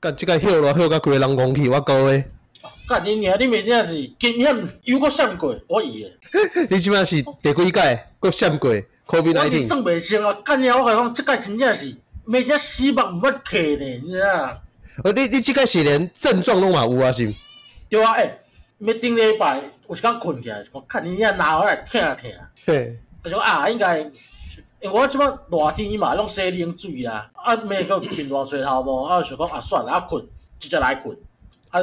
干即个嚣了嚣个人讲去，我讲诶。干你娘！你明天是经验又过闪过，我以诶。你即摆是第几届？过闪过？COVID nineteen。我是算袂清啊！干你我讲，即届真正是每只希望毋捌客呢，你知影？哦，你你即届是连症状拢嘛有啊？是？对啊，诶、欸，每顶礼拜有时间困起来，我看你娘拿回来疼疼。嘿。我说啊，应该，因为我即摆热天嘛，拢洗冷水啊，啊，每个喷热水头无，啊，想讲啊，算了，啊困，直接来困。啊，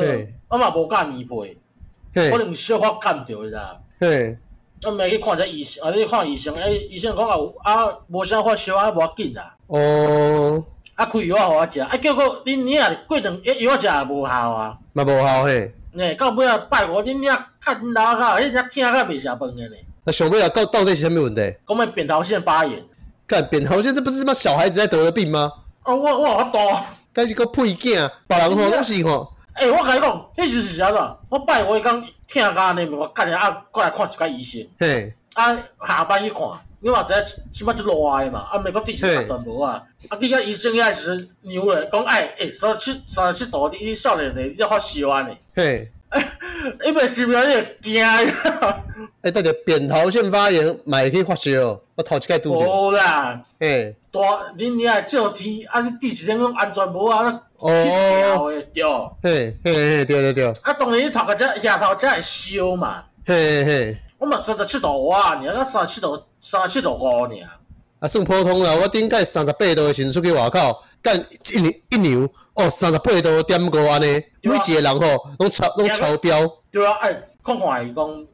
我嘛无敢棉被，可能小可感着，你知影？嘿，我咪去看者医生，啊，你看医生，诶，医生讲啊有啊，无啥发烧啊，无要紧啦。哦。啊，开药互我食，啊，结果恁娘过两药药食也无效啊。嘛无效嘿。诶，到尾啊拜五，恁娘看老较，迄只疼较袂食饭诶呢。那上尾啊，到到底是啥物问题？讲咩扁桃腺发炎？干扁桃腺，这不是他妈小孩子在得的病吗？啊，我我好多。但是个屁囝，别人吼拢是吼。诶、欸，我甲你讲，迄就是啥子？我拜五讲疼甲安尼，我隔日啊过来看一个医生。嘿，啊下班去看，你嘛知影起码就热诶嘛，啊，美国地区全无啊。啊，你个医生也是牛诶，讲哎诶，三十七三十七度，你少年诶，你才发烧安尼。嘿，诶，伊袂是袂你惊。诶，等下扁桃腺发炎，嘛会可以发烧。我头一摆拄着。无啦。嘿，大恁娘照天，啊，你第一天拢安全无啊？哦，对，嘿，嘿，嘿，对对对。啊，当然你头壳只下头只会烧嘛。嘿嘿。我嘛三十七度啊，你啊三十七度，三十七度五尔。啊，算普通啦，我顶届三十八度的时阵出去外口，干一牛一牛哦，三十八度点五安尼，每一个人吼拢超拢超标。对啊，哎，看看伊讲，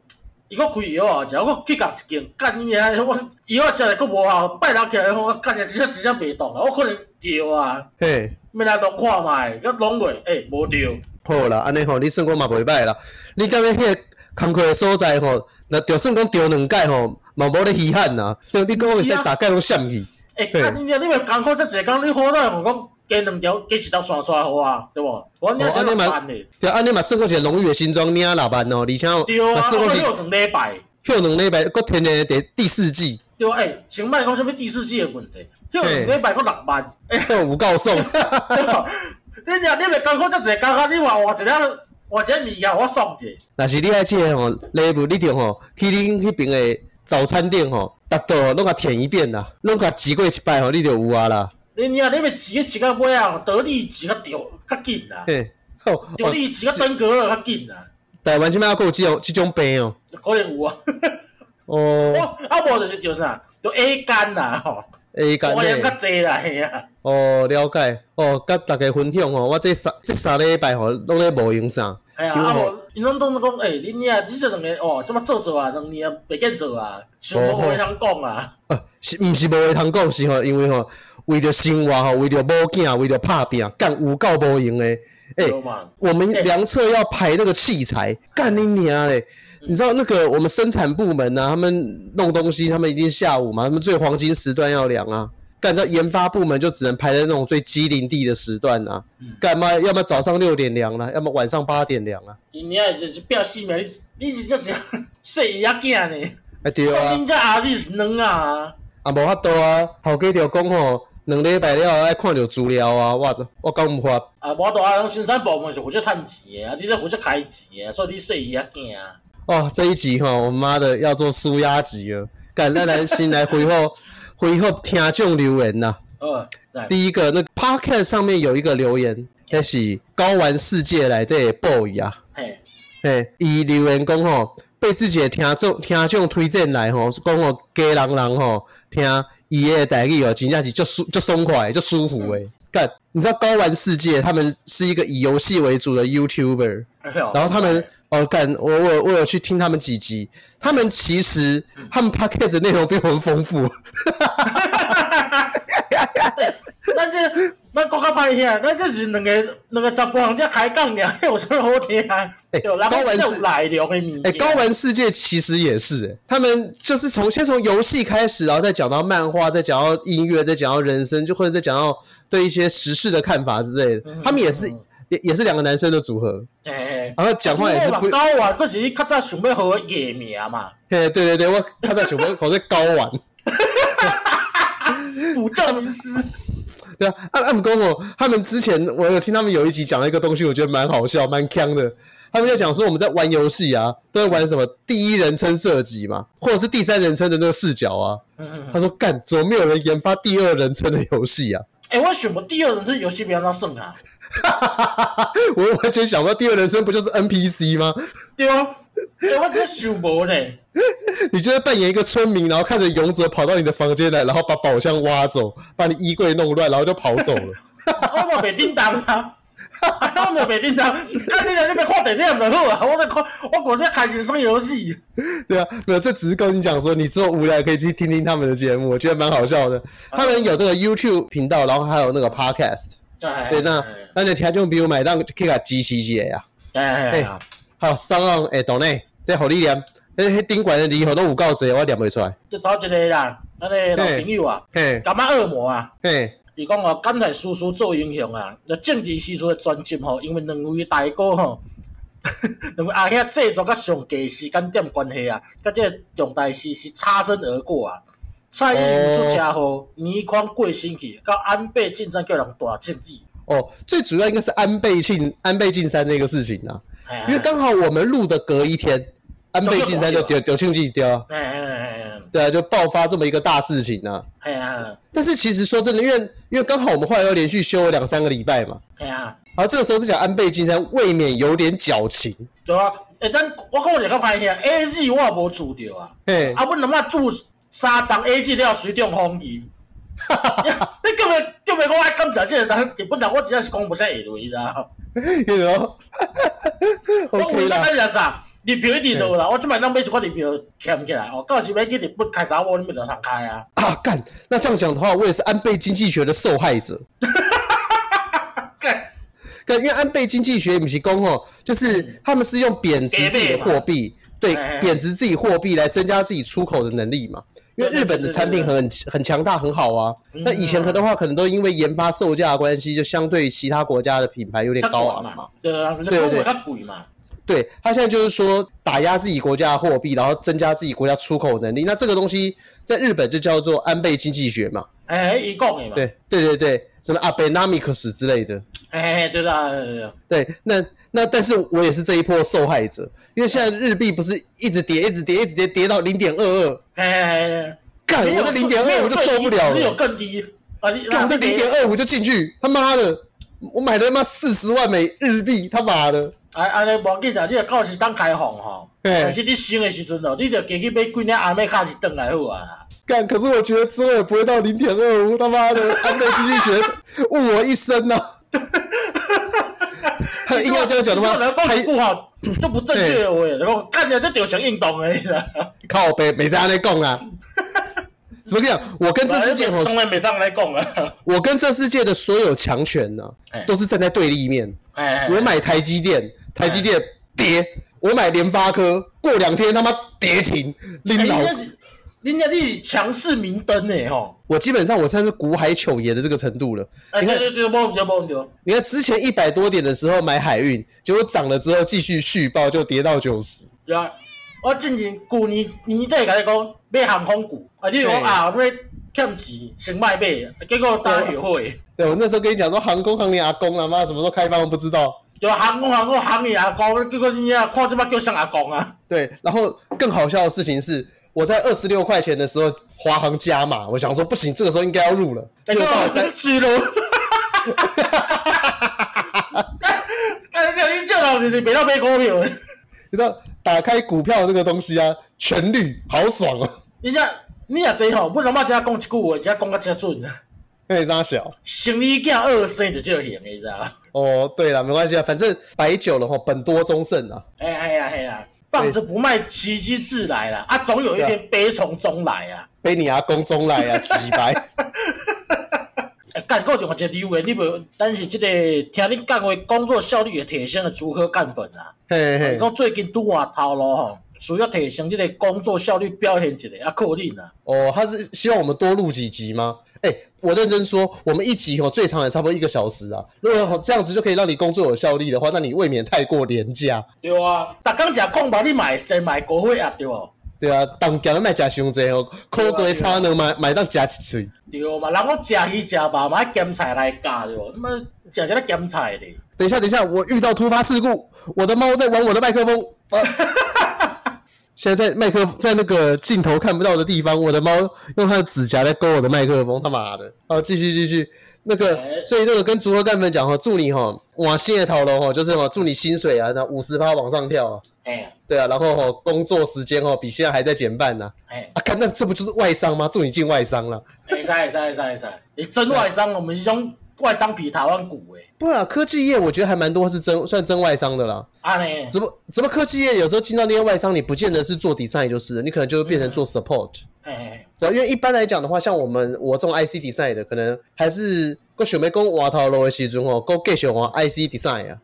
伊个开药啊，食我去甲一间，干伊娘，我药食来佫无效，拜六起来我干伊直接直接袂动啊，我可能掉啊。嘿。要来都看觅，佮拢袂，诶，无着。好啦，安尼吼，你算讲嘛袂歹啦。你感觉迄个工课诶所在吼，那就算讲着两届吼，嘛无咧稀罕呐。你讲会使大概拢闪去。诶，看你你咪工课遮济工，你好歹我讲加两条，加一条线出来好啊，对无？我安尼嘛，对，安尼嘛算讲一个荣誉诶新庄领六万哦，而且哦，对啊，算讲休两礼拜，休两礼拜，佫添诶第第四季。对啊，诶，先莫讲啥物第四季诶问题。休两礼拜佫六万，诶，有够爽。你讲你咪艰苦，只一刚刚你话我一两，我一物件我爽者。若是你爱去吼，礼物你着吼，去恁迄边诶早餐店吼，逐道拢甲舔一遍啦，拢甲挤过一摆吼，你就有啊啦。你你啊，你咪挤个挤个尾啊，得力挤个掉较紧啦。嘿，好，得力挤个登革较紧啦。台湾即摆还有即种即种病哦。可能有啊。哦。啊无就是叫啥，叫 A 肝啦吼。A 肝嘿，较济啦，嘿啊！哦，了解。哦，甲大家分享吼，我这三这三礼拜吼，拢咧无用啥。哎呀，啊无，因拢拢讲，诶，恁娘，你这两个哦，这么做做啊，两年袂见做啊，想无话通讲啊。呃，是毋是无话通讲？是吼，因为吼，为着生活吼，为着某囝，为着拍拼，干有够无用诶。诶，我们量测要排那个器材，干你娘嘞！你知道那个我们生产部门啊，他们弄东西，他们一定下午嘛，他们最黄金时段要量啊。干在研发部门就只能排在那种最机灵地的时段啊。干嘛？要么早上六点凉了，要么晚上八点凉啊。你啊，就是表示嘛，你你是就是 细一囝呢？哎对啊。你这阿弟是卵啊？啊，无法度啊，头家就讲吼，两礼拜了爱看着资料啊，我我讲唔发。啊，无法度啊，生产部门是负责赚钱的，啊，你这负责开钱的，所以你细一囝。哦，这一集吼，我妈的要做纾压集了，赶快来先来回复回复听众留言呐。哦，第一个那 Podcast 上面有一个留言，那是高玩世界来的 boy 啊。嘿，嘿，伊留言讲吼，被自己的听众听众推荐来吼，讲我家人人吼听伊的台语哦，真正是就舒就松快就舒服诶。干，你知道高玩世界他们是一个以游戏为主的 YouTuber，然后他们。哦，干！我我我有去听他们几集，他们其实他们 podcast 的内容比我们丰富。对，但是那国家拍一下，那就是两个两个十八人在开杠两，有什么好听啊？哎、欸，高玩世界，哎、欸，高玩世界其实也是、欸，他们就是从先从游戏开始，然后再讲到漫画，再讲到音乐，再讲到人生，就或者再讲到对一些时事的看法之类的，他们也是。也也是两个男生的组合，然后讲话也是不高玩，佢只是较早想要和艺名嘛。嘿，对对对，我较早想要好在高玩，补教名师。对啊，按按公哦，他们之前我有听他们有一集讲了一个东西，我觉得蛮好笑，蛮呛的。他们就讲说我们在玩游戏啊，都在玩什么第一人称射击嘛，或者是第三人称的那个视角啊。他说干，怎么没有人研发第二人称的游戏啊？哎、欸，我选过第二人称游戏比较那胜啊。我完全想不到第二人称不就是 NPC 吗？对啊。哎、欸，我真想不呢。你就是扮演一个村民，然后看着勇者跑到你的房间来，然后把宝箱挖走，把你衣柜弄乱，然后就跑走了。我没叮当啊。我没没叮当，看你在那边看电影就好啊！我在看，我果在开始耍游戏。对啊，没有，这只是跟你讲说，你之后无聊可以去听听他们的节目，我觉得蛮好笑的。他们有这个 YouTube 频道，然后还有那个 Podcast。对，那那你听众朋友买单可以给他支持一下呀。哎，好，上岸哎，懂内再好力量，那那宾馆的礼盒都有够多，我念不出来。就找一个啦，那个老朋友啊，嘿，干嘛恶魔啊？嘿。伊讲哦，刚才叔叔做英雄啊！那政治时阵的专辑吼，因为两位大哥吼，两位阿兄制作甲上架时间点关系啊，甲这个重大事是擦身而过啊。蔡英文出车祸，倪匡过身去，到安倍晋三叫人大政治。哦，最主要应该是安倍晋安倍晋三那个事情啊，因为刚好我们录的隔一天，安倍晋三就丢丢庆忌丢。对啊，就爆发这么一个大事情呢。哎呀，但是其实说真的，因为因为刚好我们后来又连续休了两三个礼拜嘛。哎呀，然后这个时候是讲安倍晋三未免有点矫情。对啊，哎，但我讲我一个拍片，A G 我也无注掉啊。哎，啊，我他妈注三张 A G 了，随便放弃。哈哈哈！你根本根本我爱感谢这个人，基本上我只要是讲不下下落，知道？有 没有？OK 啦。你票一定到啦，我即摆当买一块礼票签起来哦，到时要去日本开啥我，你咪得通开啊！啊干，那这样讲的话，我也是安倍经济学的受害者。干，干，因为安倍经济学不是讲哦，就是他们是用贬值自己的货币，对，贬值自己货币来增加自己出口的能力嘛。因为日本的产品很很强大，很好啊。那以前的话，可能都因为研发售价的关系，就相对其他国家的品牌有点高昂嘛。对啊，对对对，它贵嘛。对，他现在就是说打压自己国家的货币，然后增加自己国家出口能力。那这个东西在日本就叫做安倍经济学嘛。哎，一共嘛。对对对对，什么 Abenomics 之类的。哎，对的对的。对，那那但是我也是这一波受害者，因为现在日币不是一直跌，一直跌，一直跌，跌到零点二二。哎，干，我这零点二五就受不了了。只有更低干，我这零点二五就进去，他妈的！我买了他妈四十万美日币，他妈的！哎，安尼无要紧啊，你着到时当开放吼。但是你升的时阵哦，你着加去买几领阿妹卡是转来好啊。干，可是我觉得之后也不会到零点二五，他妈的，安倍经济学误我一生呐。他硬要这样讲的话，还不好，就不正确的话，然后干的这就像运动诶。靠北，没啥在讲啊。怎么讲？我跟这世界从来没上来讲啊！我跟这世界的所有强权呢，都是站在对立面。我买台积电，台积电跌；我买联发科，过两天他妈跌停。领导，人家是强势明灯呢，吼！我基本上我算是股海糗爷的这个程度了。你看，你看之前一百多点的时候买海运，结果涨了之后继续续报，就跌到九十。对啊我之前旧年年底甲你讲买航空股，啊，你讲啊，我欠钱先卖买，结果大家后悔。对，我那时候跟你讲说航空行你阿公啊妈什么时候开放我不知道。就航空航空行你阿公，结果你啊看这把叫像阿公啊。对，然后更好笑的事情是，我在二十六块钱的时候华航加码，我想说不行，这个时候应该要入了。结果到了三十了。哈哈哈哈哈哈！哎，你你叫到你你别到买股票，你知道？打开股票这个东西啊，全绿，好爽哦！你这你也知吼，不能嘛只讲一句话，只讲个只准啊。哎，啥小？生理囝二生就就行，你知道？哦，对了，没关系啊，反正摆酒了吼，本多终胜啊。哎哎呀哎呀，放着不卖，奇迹自来了啊！总有一天悲从中来啊，悲你阿公中来啊，几白。哎，干够电话接第一位，你不？但是这个听你讲话，工作效率也提升了如何干粉啊？嘿嘿，讲最近拄话头路吼，需要提升这个工作效率表现一下，啊，扣你啊。哦，他是希望我们多录几集吗？哎、欸，我认真说，我们一集吼最长也差不多一个小时啊。如果这样子就可以让你工作有效率的话，那你未免太过廉价。对啊，逐工食空吧，你买先买国会啊，对不？对啊，当家卖食伤济哦，苦瓜炒两买买当食一嘴。对嘛，人讲食鱼食肉买咸菜来加对不？他妈食啥咸菜咧？等一下，等一下，我遇到突发事故，我的猫在玩我的麦克风。啊、现在在麦克在那个镜头看不到的地方，我的猫用它的指甲在勾我的麦克风，他妈的！好，继续继续。那个，所以这个跟竹科干粉讲哈，祝你哈往新的头颅哈，就是哈，祝你薪水啊，那五十趴往上跳啊。哎，对啊，然后哈，工作时间哈比现在还在减半呢。哎，啊，看那这不就是外商吗？祝你进外商了。哎，塞塞塞塞，你真外商，我们是用外商比台湾股哎。不啊，科技业我觉得还蛮多是真算真外商的啦。啊呢？怎么怎么科技业有时候进到那些外商，你不见得是做 design 就是，你可能就会变成做 support。哎。因为一般来讲的话，像我们我这种 IC design 的，可能还是我想要讲换头路的时阵吼，我继续换 IC design 啊。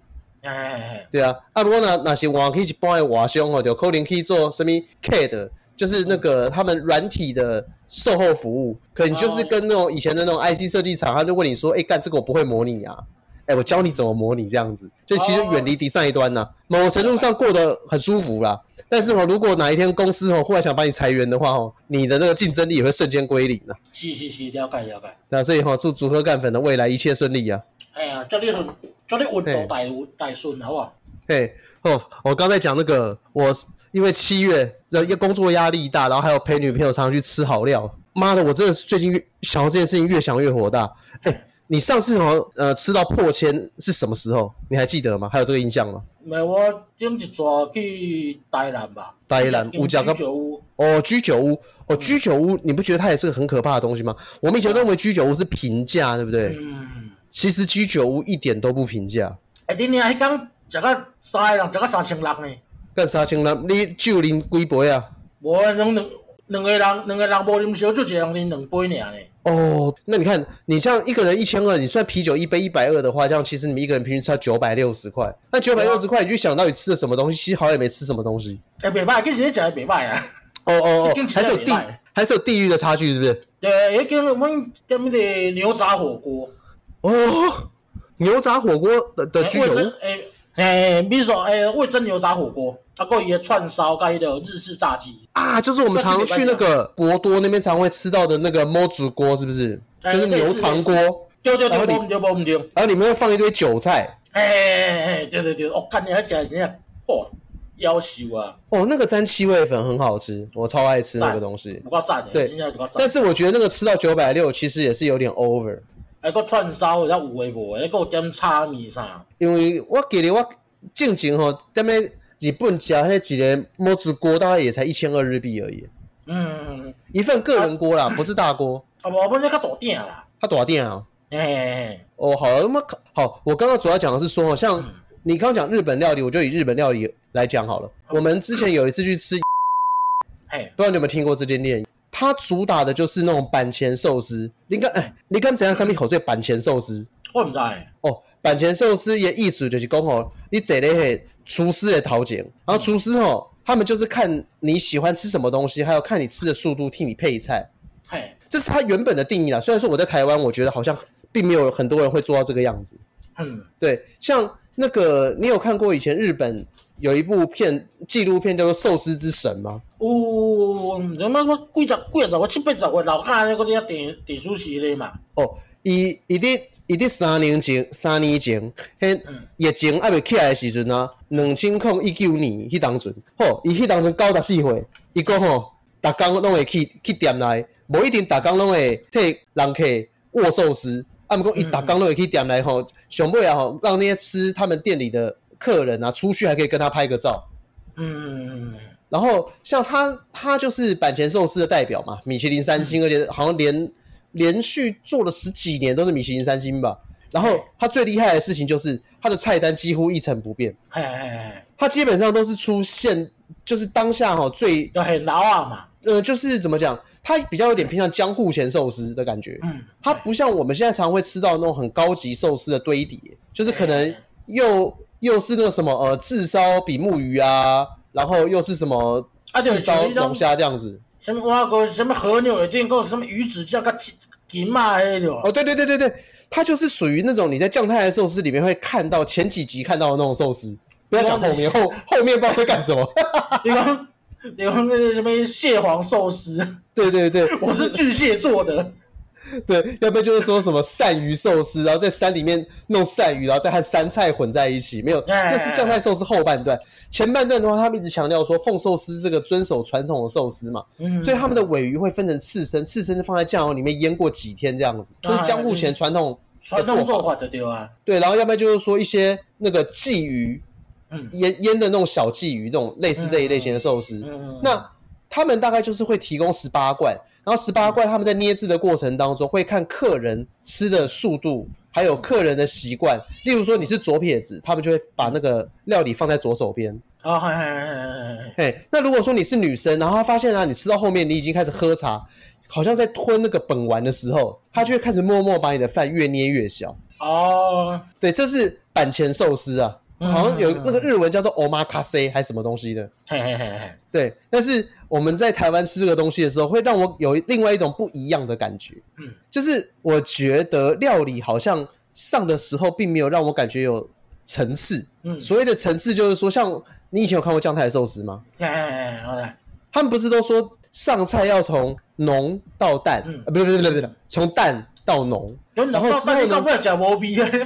哎对啊。啊，不过呢，那些换去一般的外商吼，就可能去做什么 CAD，就是那个他们软体的售后服务，可能就是跟那种以前的那种 IC 设计厂，他就问你说，哎，干这个我不会模拟啊。哎，我教你怎么模拟这样子，就其实远离 design 一端呢，某程度上过得很舒服啦。但是哦，如果哪一天公司哦忽然想把你裁员的话哦，你的那个竞争力也会瞬间归零了。是是是，了解了解。那所以哈，祝竹科干粉的未来一切顺利啊！哎呀，祝你很，祝你运道大大顺，好不好？嘿哦，我刚才讲那个，我因为七月要工作压力大，然后还有陪女朋友常常去吃好料，妈的，我真的是最近越想到这件事情越想越火大。哎。你上次好像呃吃到破千是什么时候？你还记得吗？还有这个印象吗？没有，我顶一转去台南吧。台南五角个哦，居酒屋哦，居酒屋，你不觉得它也是个很可怕的东西吗？我们以前认为居酒屋是平价，对不对？嗯。其实居酒屋一点都不平价。哎，你你还讲这个三个人，这个三千六呢？干三千六？你酒啉几杯啊？我两两两个人，两个人无啉烧酒，就一人啉两杯尔呢。哦，那你看，你像一个人一千二，你算啤酒一杯一百二的话，这样其实你们一个人平均差九百六十块。那九百六十块，你就想到你吃了什么东西？其实好像也没吃什么东西。哎，别卖，跟人家讲的别卖啊。哦哦哦，还是有地，还是有地域的差距，是不是？对，跟我们跟那个牛杂火锅。哦，牛杂火锅的的居酒屋。哎哎，比如说哎，味噌牛杂火锅。它过一个串烧，盖一个日式炸鸡啊，就是我们常去那个博多那边常会吃到的那个摸煮锅，是不是？就是牛肠锅。对对对，然后里面会放一堆韭菜。哎哎哎，对对对，我看你还讲人家，嚯，夭寿啊！哦，那个沾七味粉很好吃，我超爱吃那个东西。不够赞的，对，但是我觉得那个吃到九百六，其实也是有点 over。还个串烧，然后五味博，还个点炒米啥？因为我记得我进前吼，点咩？日本家那几个摸煮锅大概也才一千二日币而已。嗯嗯嗯，一份个人锅啦，啊、不是大锅。啊，我们那个大店啦。它大店啊。哎哎哎。哦，好，那么好，我刚刚主要讲的是说，像你刚刚讲日本料理，我就以日本料理来讲好了。嗯、我们之前有一次去吃，哎，不知道你有没有听过这间店？它主打的就是那种板前寿司。你看，哎，你看怎样上面口最板前寿司？我唔知。哦，板前寿司也意思就是讲哦，你坐咧嘿。厨师的陶剪，然后厨师哦，他们就是看你喜欢吃什么东西，还有看你吃的速度，替你配菜。嘿，这是它原本的定义啦。虽然说我在台湾，我觉得好像并没有很多人会做到这个样子。嗯，对，像那个你有看过以前日本有一部片纪录片叫做《寿司之神》吗？哦，什么什么几十几十个七八十个老卡那个啲电电厨师咧嘛？哦。伊伊伫伊伫三年前，三年前，迄疫情还未起来的时阵啊，两千零一九年迄当阵，吼，伊迄当阵九十四岁，伊讲吼，逐工拢会去去店内，无一定逐工拢会替人客握寿司，啊，毋过伊逐工拢会去店内吼，上尾啊吼，让那些吃他们店里的客人啊，出去还可以跟他拍个照。嗯嗯嗯，然后像他，他就是板前寿司的代表嘛，米其林三星，而且好像连。连续做了十几年都是米其林三星吧，然后他最厉害的事情就是他的菜单几乎一成不变，哎哎哎，他基本上都是出现就是当下哈最对很老啊嘛，呃就是怎么讲，他比较有点偏向江户前寿司的感觉，嗯，他不像我们现在常会吃到那种很高级寿司的堆叠，就是可能又又是那个什么呃炙烧比目鱼啊，然后又是什么炙烧龙虾这样子。什么蛙哥什么和牛，也见过什么鱼子酱个金马黑的哦，对对对对对，它就是属于那种你在酱太的寿司里面会看到前几集看到的那种寿司，不要讲后面后后面不知道会干什么。你讲有那个什么蟹黄寿司？对对对，我是巨蟹座的。对，要不然就是说什么鳝鱼寿司，然后在山里面弄鳝鱼，然后再和山菜混在一起。没有，那是酱菜寿司后半段。前半段的话，他们一直强调说凤寿司这个遵守传统的寿司嘛，嗯、所以他们的尾鱼会分成刺身，刺身是放在酱油里面腌过几天这样子，这是江户前传统传统做法的对啊。对，然后要不然就是说一些那个鲫鱼，嗯，腌腌的那种小鲫鱼，那种类似这一类型的寿司，嗯、那他们大概就是会提供十八罐。然后十八罐，他们在捏制的过程当中会看客人吃的速度，还有客人的习惯。例如说你是左撇子，他们就会把那个料理放在左手边。啊，嘿嘿嘿嘿嘿。那如果说你是女生，然后他发现啊，你吃到后面你已经开始喝茶，好像在吞那个本丸的时候，他就会开始默默把你的饭越捏越小。哦，对，这是板前寿司啊。好像有那个日文叫做 omakase 还是什么东西的，嘿嘿嘿嘿，对。但是我们在台湾吃这个东西的时候，会让我有另外一种不一样的感觉，嗯，就是我觉得料理好像上的时候，并没有让我感觉有层次，嗯，所谓的层次就是说，像你以前有看过酱太寿司吗？他们不是都说上菜要从浓到淡，不对不对不对不对，从淡。到浓，然后之后呢？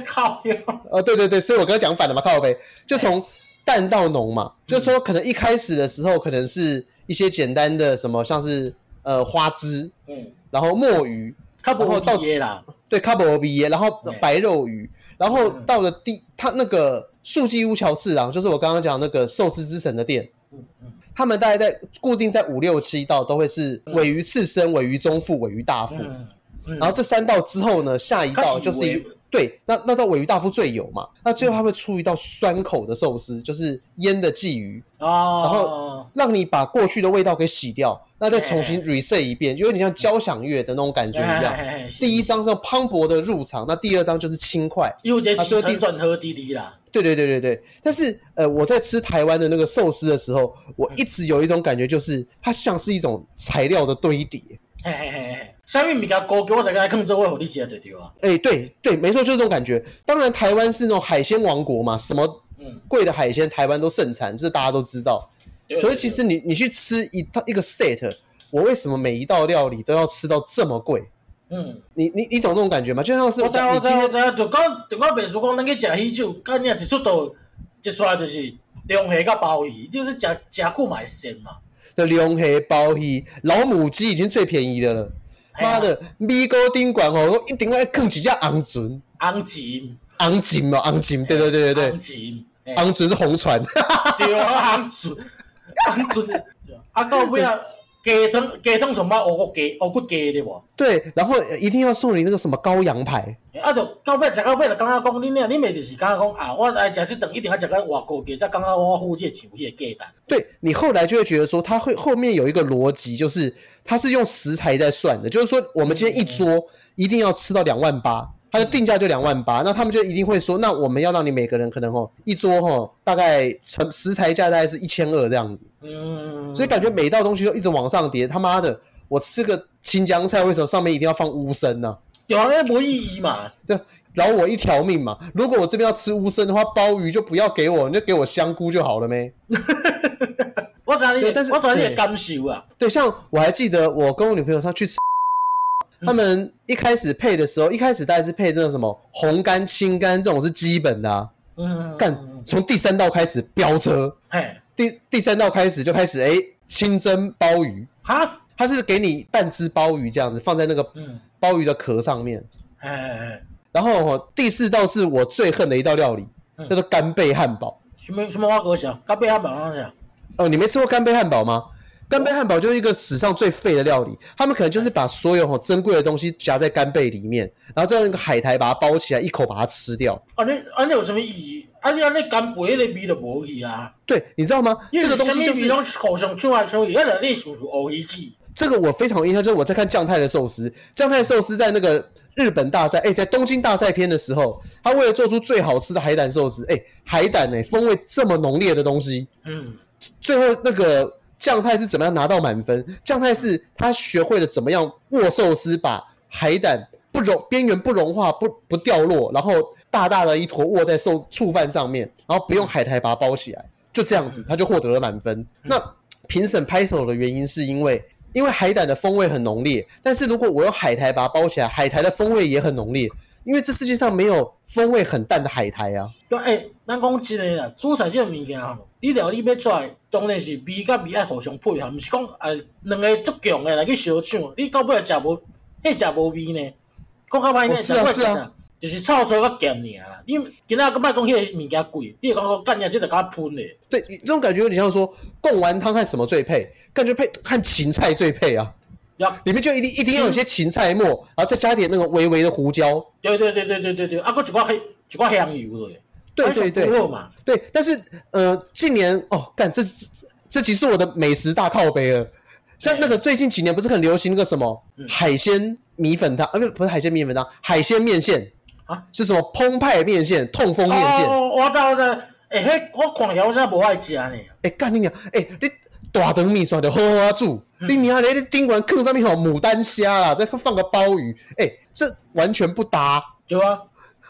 靠！呃，对对对，所以我刚刚讲反了嘛，靠呗，就从淡到浓嘛，嗯、就是说可能一开始的时候可能是一些简单的什么，像是呃花枝，嗯，然后墨鱼，然后到对，卡布比耶，然后白肉鱼，然后到了第他那个素季屋桥次郎，就是我刚刚讲那个寿司之神的店，他们大概在固定在五六七道都会是尾鱼刺身、尾鱼中腹、尾鱼大腹。嗯然后这三道之后呢，下一道就是一对，那那道尾鱼大夫最有嘛，那最后他会出一道酸口的寿司，就是腌的鲫鱼哦，然后让你把过去的味道给洗掉，那再重新 reset 一遍，就有点像交响乐的那种感觉一样。第一章是磅礴的入场，那第二章就是轻快，又在起承转喝滴滴啦。对对对对对，但是呃，我在吃台湾的那个寿司的时候，我一直有一种感觉，就是它像是一种材料的堆叠。嘿嘿嘿嘿。下面比较高，给我大概更周围好理解对对啊。哎，对对，没错，就是这种感觉。当然，台湾是那种海鲜王国嘛，什么嗯贵的海鲜，台湾都盛产，这大家都知道。可是其实你你去吃一套一个 set，我为什么每一道料理都要吃到这么贵？嗯，你你你懂这种感觉吗？就像是我知我知我知，就讲就讲，别说讲，咱去食喜酒，干你一出道一出来就是龙虾甲鲍鱼，就是食食苦买鲜嘛。的龙虾、包鱼、老母鸡已经最便宜的了。妈的，米糕顶馆哦，我一定要啃几只鹌鹑。鹌鹑，鹌鹑嘛，昂金，对对对对对。昂金，昂船是红船。对啊，昂船，昂船。啊，到尾啊，鸡汤鸡汤从买乌骨鸡，乌骨鸡的不？对，然后一定要送你那个什么羔羊排。啊，就到尾食到尾就感觉讲，你俩你咪就是感觉讲啊，我来食这顿一定要食个外国鸡，才感觉我付这钱，这个鸡蛋。对，你后来就会觉得说，它会后面有一个逻辑，就是。它是用食材在算的，就是说我们今天一桌一定要吃到两万八，它的定价就两万八，那他们就一定会说，那我们要让你每个人可能哦一桌哦大概成食材价大概是一千二这样子，嗯，所以感觉每道东西都一直往上叠。他妈的，我吃个青江菜，为什么上面一定要放乌参呢？有啊，那没意义嘛，对，饶我一条命嘛。如果我这边要吃乌参的话，鲍鱼就不要给我，你就给我香菇就好了没？我感觉，但是我感觉感受啊。对，像我还记得我跟我女朋友她去吃，他们一开始配的时候，一开始大概是配这种什么红干、青干这种是基本的啊。嗯。干，从第三道开始飙车。嘿。第第三道开始就开始哎，清蒸鲍鱼。哈。它是给你半只鲍鱼这样子放在那个鲍鱼的壳上面。哎。然后第四道是我最恨的一道料理，叫做干贝汉堡。什么什么话给我讲？干贝汉堡？哦，你没吃过干贝汉堡吗？干贝汉堡就是一个史上最废的料理，他们可能就是把所有珍贵的东西夹在干贝里面，然后再用一个海苔把它包起来，一口把它吃掉。啊，那啊那有什么意义？啊，你啊那干贝那味都无去啊？对，你知道吗？这个东西就是这个我非常有印象，就是我在看酱太的寿司，酱太寿司在那个日本大赛，哎，在东京大赛篇的时候，他为了做出最好吃的海胆寿司，哎，海胆哎，风味这么浓烈的东西，嗯。最后那个将太是怎么样拿到满分？酱太是他学会了怎么样握寿司，把海胆不融边缘不融化不不掉落，然后大大的一坨握在寿醋饭上面，然后不用海苔把它包起来，就这样子他就获得了满分。那评审拍手的原因是因为，因为海胆的风味很浓烈，但是如果我用海苔把它包起来，海苔的风味也很浓烈，因为这世界上没有风味很淡的海苔啊。对，哎、欸，咱讲真的啦，煮菜这个物件吼，你料理要出来，当然是味甲味爱互相配合，毋是讲哎两个足强的来去相抢，你到尾食无，迄食无味呢？讲较歹呢，是啊是啊。就是臭臊较咸尔啦，你今仔个卖讲迄个物件贵，你讲讲干你这个甲喷的。对，这种感觉有点像说贡丸汤和什么最配？感觉配和芹菜最配啊。要里面就一定一定要有些芹菜末，嗯、然后再加点那个微微的胡椒。对对对对对对对，啊，搁一寡黑一寡香油的。对对对。对，但是呃，近年哦，干这这集是我的美食大靠杯了。像那个最近几年不是很流行那个什么、嗯、海鲜米粉汤？啊，不不是海鲜米粉汤，海鲜面线。啊，是什么澎湃面线、痛风面线？哦，我知道的。哎、欸，迄我看起来我真无爱食呢。哎、欸，干你娘！哎、欸，你大肠面线就好好煮。嗯、你娘咧，你顶完坑上面吼牡丹虾啦，再放个鲍鱼。哎、欸，这完全不搭。对啊，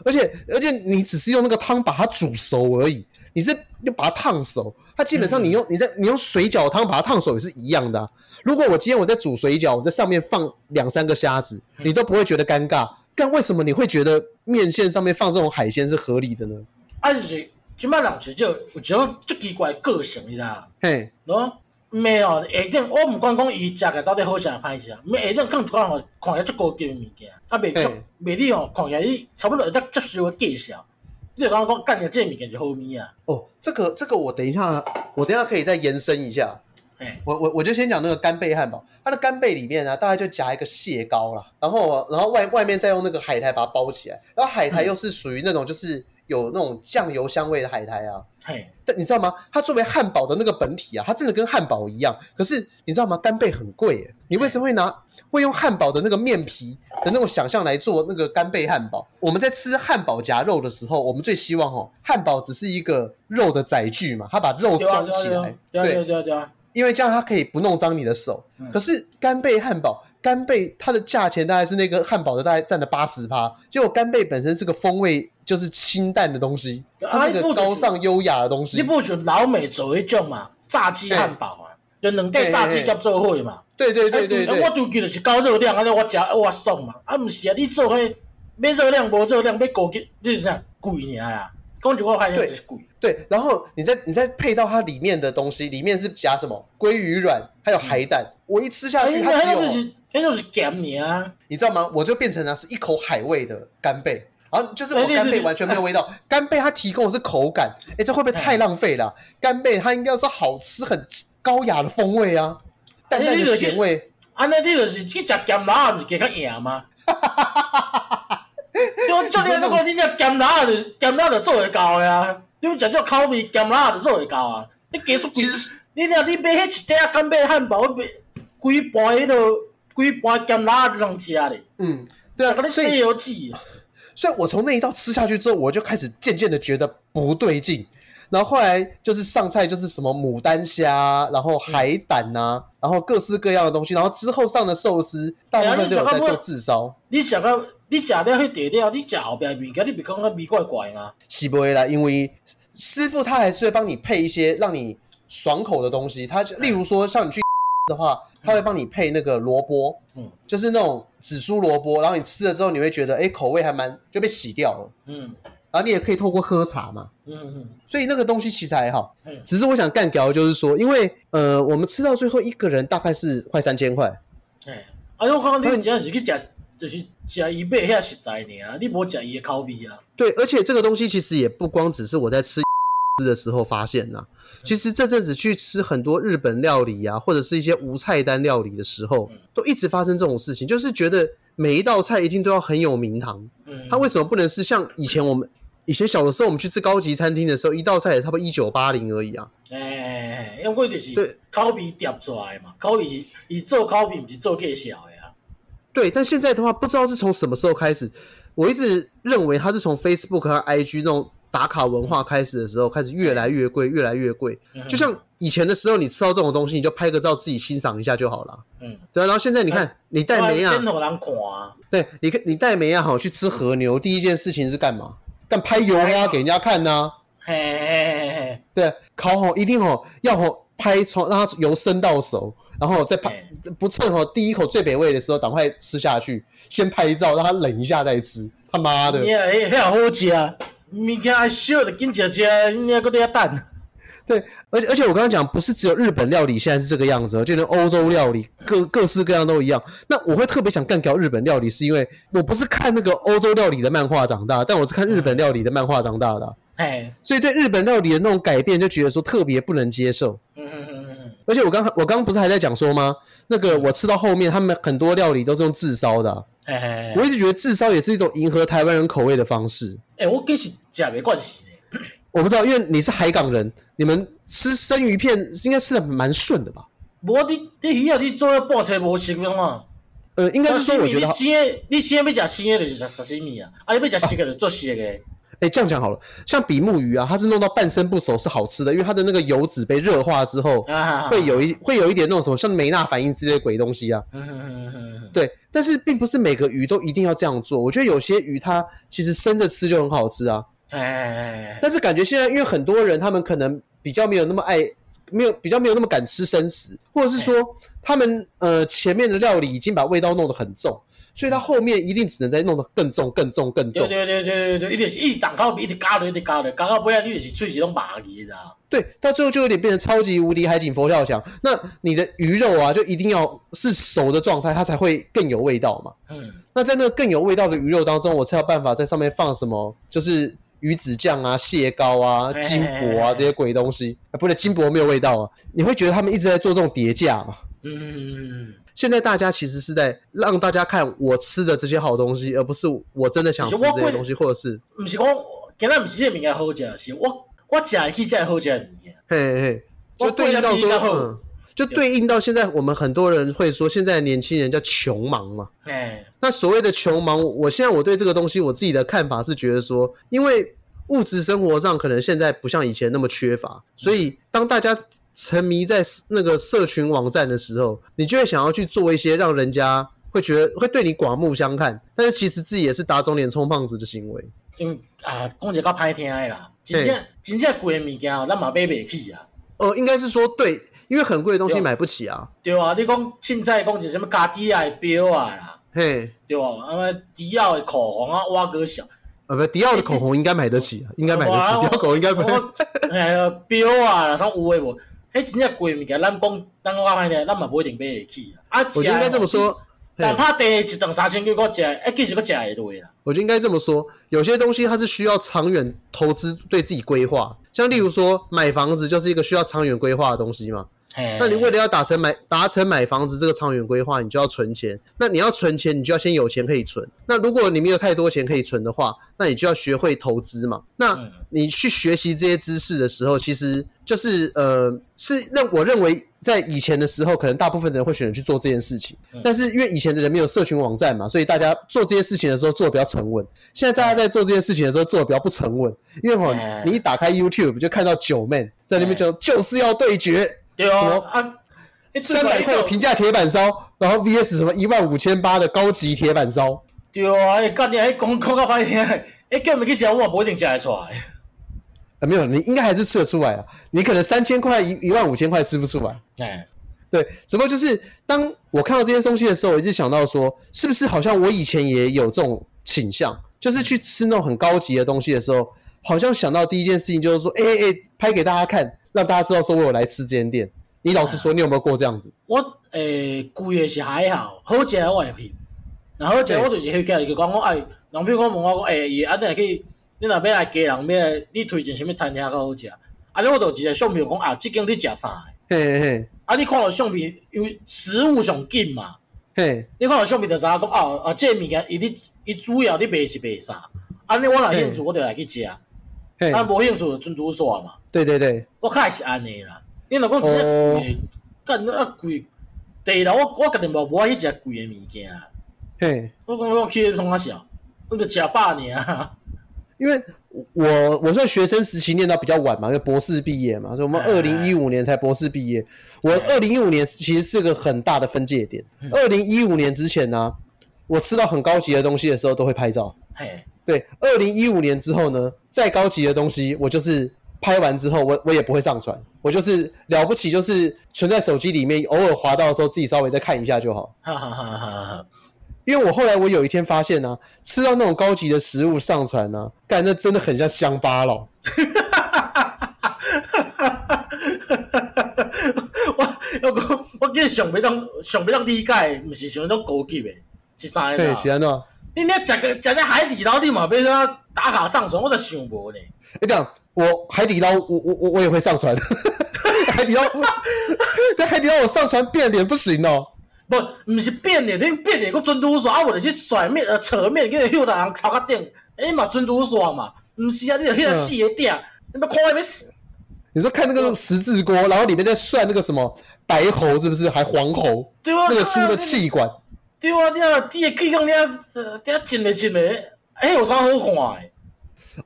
而且而且你只是用那个汤把它煮熟而已，你是又把它烫熟。它基本上你用、嗯、你在你用水饺汤把它烫熟也是一样的、啊。如果我今天我在煮水饺，我在上面放两三个虾子，你都不会觉得尴尬。但为什么你会觉得面线上面放这种海鲜是合理的呢？啊，就是今麦人其实就有一种最奇怪的个性，你知道？嘿，喏，没有下顶，我唔管讲伊食个到底好食歹食，没下顶看一寡吼，看起来足高级的物件，啊，未足未你吼，看起来伊差不多会得接受的介绍，你就刚刚讲干的这物件就好味啊。哦，这个这个我等一下，我等一下可以再延伸一下。我我我就先讲那个干贝汉堡，它的干贝里面呢，大概就夹一个蟹膏啦，然后然后外外面再用那个海苔把它包起来，然后海苔又是属于那种就是有那种酱油香味的海苔啊。嘿，但你知道吗？它作为汉堡的那个本体啊，它真的跟汉堡一样。可是你知道吗？干贝很贵耶，你为什么会拿会用汉堡的那个面皮的那种想象来做那个干贝汉堡？我们在吃汉堡夹肉的时候，我们最希望哦，汉堡只是一个肉的载具嘛，它把肉装起来。对对对对。因为这样它可以不弄脏你的手，嗯、可是干贝汉堡，干贝它的价钱大概是那个汉堡的大概占了八十趴，结果干贝本身是个风味就是清淡的东西，它是个高尚优雅的东西。你不就老美做一种嘛，炸鸡汉堡啊，就两个炸鸡夹做伙嘛。对对对对对，我就记得是高热量，安尼我吃我爽嘛，啊不是啊，你做迄没热量无热量，要高级你是这样贵尔啊。公主锅还是贵，对，然后你再你再配到它里面的东西，里面是夹什么？鲑鱼卵，还有海胆。嗯、我一吃下去，它只有，它就是咸你啊！你知道吗？我就变成了是一口海味的干贝，然后就是我干贝完全没有味道。干贝它提供的是口感，哎，这会不会太浪费了？干贝它应该是好吃、很高雅的风味啊，淡淡的咸味。安，那你就是去食咸辣，不是更加硬吗？就就连 那个你讲咸辣就，咸辣就做会到呀。你们讲叫口味咸辣就做会到啊。你技术贵，你讲你买迄一袋干贝汉堡，买规盘迄个规盘咸辣就能吃嘞。嗯，对啊，所以西游记。所以我从那一道吃下去之后，我就开始渐渐的觉得不对劲。然后后来就是上菜就是什么牡丹虾，然后海胆呐、然后各式各样的东西。然后之后上的寿司，大部分都有在做炙烧。你讲到。你食了迄底料，你食后边物件，你别感觉味怪怪吗？是不会啦，因为师傅他还是会帮你配一些让你爽口的东西。他例如说，像你去 的话，他会帮你配那个萝卜，嗯，就是那种紫苏萝卜，然后你吃了之后，你会觉得，哎，口味还蛮就被洗掉了，嗯。然后你也可以透过喝茶嘛，嗯嗯。所以那个东西其实还好，嗯。只是我想干掉，就是说，因为呃，我们吃到最后一个人大概是快三千块。哎，哎呦，刚刚你讲是去讲。就是食伊买遐实在尔，你无食伊的口味啊。对，而且这个东西其实也不光只是我在吃的时候发现呐。其实这阵子去吃很多日本料理啊，或者是一些无菜单料理的时候，都一直发生这种事情，就是觉得每一道菜一定都要很有名堂。嗯，它为什么不能是像以前我们以前小的时候，我们去吃高级餐厅的时候，一道菜也差不多一九八零而已啊？哎哎哎，因为就是对口味叠出来嘛，口味是伊做口味，不是做介绍的。对，但现在的话，不知道是从什么时候开始，我一直认为它是从 Facebook 和 IG 那种打卡文化开始的时候，开始越来越贵，越来越贵。就像以前的时候，你吃到这种东西，你就拍个照自己欣赏一下就好了。嗯，对啊。然后现在你看，你带梅亚，对，你看你带梅亚好去吃和牛，第一件事情是干嘛？干拍油花给人家看呢？嘿嘿嘿嘿，对，烤好一定好要好。拍从让它由生到熟，然后再拍不趁哦第一口最美味的时候赶快吃下去，先拍照让它冷一下再吃。他妈的！你哎，还好吃啊！物件还烧的，紧吃吃，你还搁在等。对，而且而且我刚刚讲，不是只有日本料理现在是这个样子，就连欧洲料理各各式各样都一样。那我会特别想干掉日本料理，是因为我不是看那个欧洲料理的漫画长大，但我是看日本料理的漫画长大的。哎，所以对日本料理的那种改变，就觉得说特别不能接受。嗯嗯嗯嗯。而且我刚我刚刚不是还在讲说吗？那个我吃到后面，他们很多料理都是用炙烧的。哎，我一直觉得自烧也是一种迎合台湾人口味的方式。哎，我跟是假没关系。我不知道，因为你是海港人，你们吃生鱼片应该吃的蛮顺的吧？无你你鱼啊，你做了半成无熟嘛？呃，应该是说我觉得，你你鲜要食生的，就是食沙西米啊，啊，你要食熟的就做熟的。哎，这样讲好了，像比目鱼啊，它是弄到半生不熟是好吃的，因为它的那个油脂被热化之后，会有一会有一点那种什么像梅纳反应之类的鬼东西啊。对，但是并不是每个鱼都一定要这样做，我觉得有些鱼它其实生着吃就很好吃啊。哎，但是感觉现在，因为很多人他们可能比较没有那么爱，没有比较没有那么敢吃生食，或者是说他们呃前面的料理已经把味道弄得很重，所以他后面一定只能再弄得更重、更重、更重。对对对对对对，一点一档口比一直加了，一直加了，加到不要你就是嘴是拢麻去的。对，到最后就有点变成超级无敌海景佛跳墙。那你的鱼肉啊，就一定要是熟的状态，它才会更有味道嘛。嗯，那在那个更有味道的鱼肉当中，我才有办法在上面放什么，就是。鱼子酱啊、蟹膏啊、金箔啊这些鬼东西，啊、不对，金箔没有味道啊。你会觉得他们一直在做这种叠价嘛？嗯。现在大家其实是在让大家看我吃的这些好东西，而不是我真的想吃这些东西，或者是不是讲今日不是这个物件好吃，是我我吃的去这好吃的物件。嘿嘿，就对应到说，嗯，就对应到现在我们很多人会说，现在年轻人叫穷忙嘛。哎。那所谓的穷忙，我现在我对这个东西我自己的看法是觉得说，因为物质生活上可能现在不像以前那么缺乏，所以当大家沉迷在那个社群网站的时候，你就会想要去做一些让人家会觉得会对你刮目相看，但是其实自己也是打肿脸充胖子的行为。嗯啊，讲一个较歹听的啦，真正真正贵的物件咱嘛买不起啊。呃，应该是说对，因为很贵的东西买不起啊。对啊，你讲凊彩讲是什么家己爱表啊啦。嘿，对吧？啊，那迪奥的口红啊，挖个小，呃，不，迪奥的口红应该买得起，应该买得起。迪奥口红应该买。哎呀，表啊，啥有诶无？迄真正贵物件，咱讲，咱讲话听，咱嘛不一定买得起啊。我觉得应该这么说，但怕第一顿三千几块食，哎，其实个食会多啦。我觉得应该这么说，有些东西它是需要长远投资，对自己规划。像例如说，买房子就是一个需要长远规划的东西嘛。那你为了要达成买达成买房子这个长远规划，你就要存钱。那你要存钱，你就要先有钱可以存。那如果你没有太多钱可以存的话，那你就要学会投资嘛。那你去学习这些知识的时候，其实就是呃，是认我认为在以前的时候，可能大部分的人会选择去做这件事情。但是因为以前的人没有社群网站嘛，所以大家做这些事情的时候做的比较沉稳。现在大家在做这件事情的时候做的比较不沉稳，因为吼，你一打开 YouTube 就看到九妹在那边讲就是要对决。对哦，啊，三百块的平价铁板烧，然后 VS 什么一万五千八的高级铁板烧。对啊，哎，干你还讲讲到半天，哎，叫你去吃，我也不一定吃得出来。啊，没有，你应该还是吃得出来啊。你可能三千块一一万五千块吃不出来。哎，对，只不过就是当我看到这些东西的时候，我一直想到说，是不是好像我以前也有这种倾向，就是去吃那种很高级的东西的时候，好像想到第一件事情就是说，哎哎哎，拍给大家看。让大家知道说我有来吃这间店。你老实说，你有没有过这样子？我诶，贵的是还好，好食我会去。然后好食我就是去叫伊讲我哎，人比如讲问我讲诶，伊安尼可以，你若要来家人要来，你推荐什么餐厅较好食？啊，尼我就直接相片讲啊，即间你食啥？嘿嘿。啊，你看到相片，因为食物上紧嘛。嘿。你看到相片就知影讲啊啊，这物件伊你伊主要你卖是卖啥？安尼我若兴趣，我就来去食。嘿。啊，无兴趣就准拄煞嘛。对对对，我看是安尼啦。你若讲真诶，干那贵，对啦，我我肯定无无爱去食贵诶物件。嘿，我讲我去从哪小，我就食饱尔。因为我我算学生时期念到比较晚嘛，因为博士毕业嘛，所以我们二零一五年才博士毕业。我二零一五年其实是个很大的分界点。二零一五年之前呢，我吃到很高级的东西的时候都会拍照。嘿，对，二零一五年之后呢，再高级的东西我就是。拍完之后，我我也不会上传，我就是了不起，就是存在手机里面，偶尔滑到的时候自己稍微再看一下就好。哈哈哈哈哈。因为我后来我有一天发现呢、啊，吃到那种高级的食物上传呢、啊，干那真的很像乡巴佬。我我我我记得上不当上不当理解，不是像那种高级的，是啥的？对，是安怎？你那食个食只海底捞，你嘛要说打卡上传，我都想无呢。你讲我海底捞，我我我我也会上传。海底捞，在海底捞我上传变脸不行哦。不，不是变脸，你变脸个尊嘟爽啊！我得去甩面呃扯面，给你秀到人头壳顶，哎嘛尊嘟爽嘛。不是啊，你着迄个细个点，你都看外面死。你说看那个十字锅，然后里面在涮那个什么白喉，是不是？还黄喉？对啊，那个猪的气管。对啊，你啊，第个气缸，你啊，你啊，进来进来，哎，有啥好看的？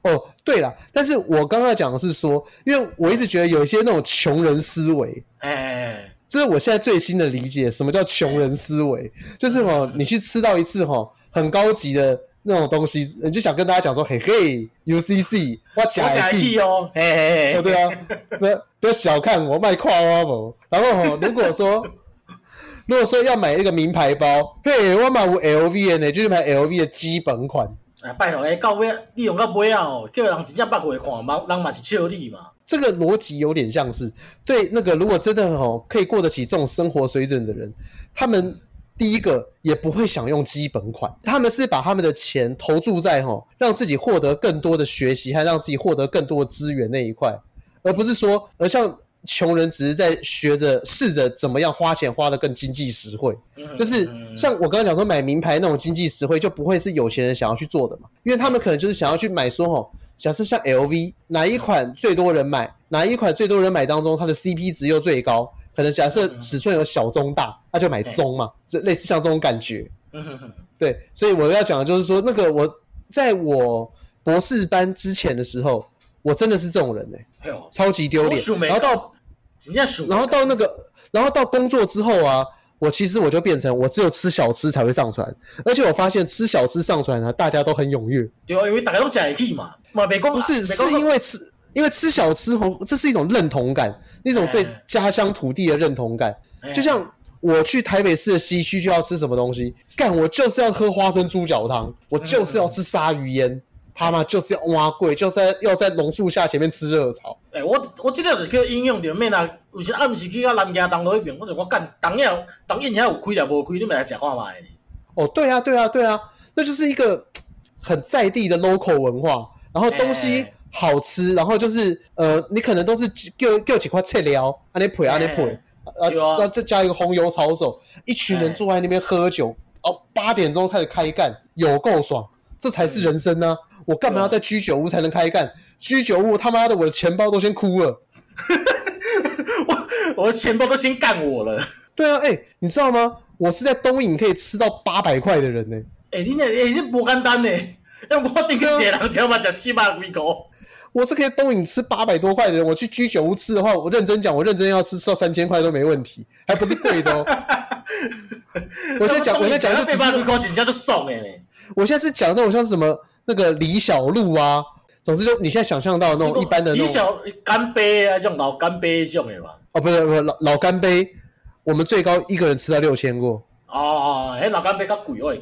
哦，对了，但是我刚刚讲的是说，因为我一直觉得有一些那种穷人思维，哎，这是我现在最新的理解。什么叫穷人思维？就是哦，你去吃到一次哈很高级的那种东西，你就想跟大家讲说，嘿嘿，UCC，我假意哦，嘿嘿嘿，对啊，不要不要小看我卖跨花不？然后哈，如果说。如果说要买一个名牌包，嘿，我买有 LV 的呢，就是买 LV 的基本款。哎，拜托，哎，到尾你用到尾啊哦，叫人真正捌过看，人人嘛是笑你嘛。这个逻辑有点像是对那个，如果真的哦可以过得起这种生活水准的人，他们第一个也不会想用基本款，他们是把他们的钱投注在哈让自己获得更多的学习，还让自己获得更多的资源那一块，而不是说，而像。穷人只是在学着试着怎么样花钱花得更经济实惠，就是像我刚刚讲说买名牌那种经济实惠，就不会是有钱人想要去做的嘛，因为他们可能就是想要去买说吼，假设像 LV 哪一款最多人买，哪一款最多人买当中它的 CP 值又最高，可能假设尺寸有小中大，那就买中嘛，这类似像这种感觉，对，所以我要讲的就是说，那个我在我博士班之前的时候。我真的是这种人呢、欸，超级丢脸。然后到，然后到那个，然后到工作之后啊，我其实我就变成我只有吃小吃才会上传，而且我发现吃小吃上传啊，大家都很踊跃。对啊，因为大家都讲一嘛，不是，是因为吃，因为吃小吃红，这是一种认同感，那种对家乡土地的认同感。就像我去台北市的西区就要吃什么东西，干，我就是要喝花生猪脚汤，我就是要吃鲨鱼烟。他妈就是要挖贵，就是在要在榕树下前面吃热炒。哎、欸，我我这个就是叫应用点面啊，有时暗时去到南京东路那边，我就我干，当夜当夜你还有亏了无亏，你们来讲话嘛？哦，对啊，对啊，对啊，那就是一个很在地的 local 文化，然后东西好吃，欸、然后就是呃，你可能都是叫叫几块菜料，啊你配啊你配，啊再加一个红油抄手，一群人坐在那边喝酒，欸、哦，八点钟开始开干，有够爽，这才是人生呢、啊。我干嘛要在居酒屋才能开干？居酒屋他妈的，我的钱包都先哭了，我我的钱包都先干我了。对啊，哎、欸，你知道吗？我是在东影可以吃到八百块的人呢、欸。哎、欸，你那也是不简单呢。要我顶个姐郎，叫嘛叫四百几个。我是可以东影吃八百多块的人，我去居酒屋吃的话，我认真讲，我认真要吃吃到三千块都没问题，还不是贵的哦。我现在讲，我现在讲就只是高级，人家就送哎。我现在是讲那种像是什么。那个李小璐啊，总之就你现在想象到那种一般的那种李小干杯啊，这种老干杯这种的嘛。哦，不是不是老老干杯，我们最高一个人吃到六千过。哦哦，哎，老干杯较贵哦，已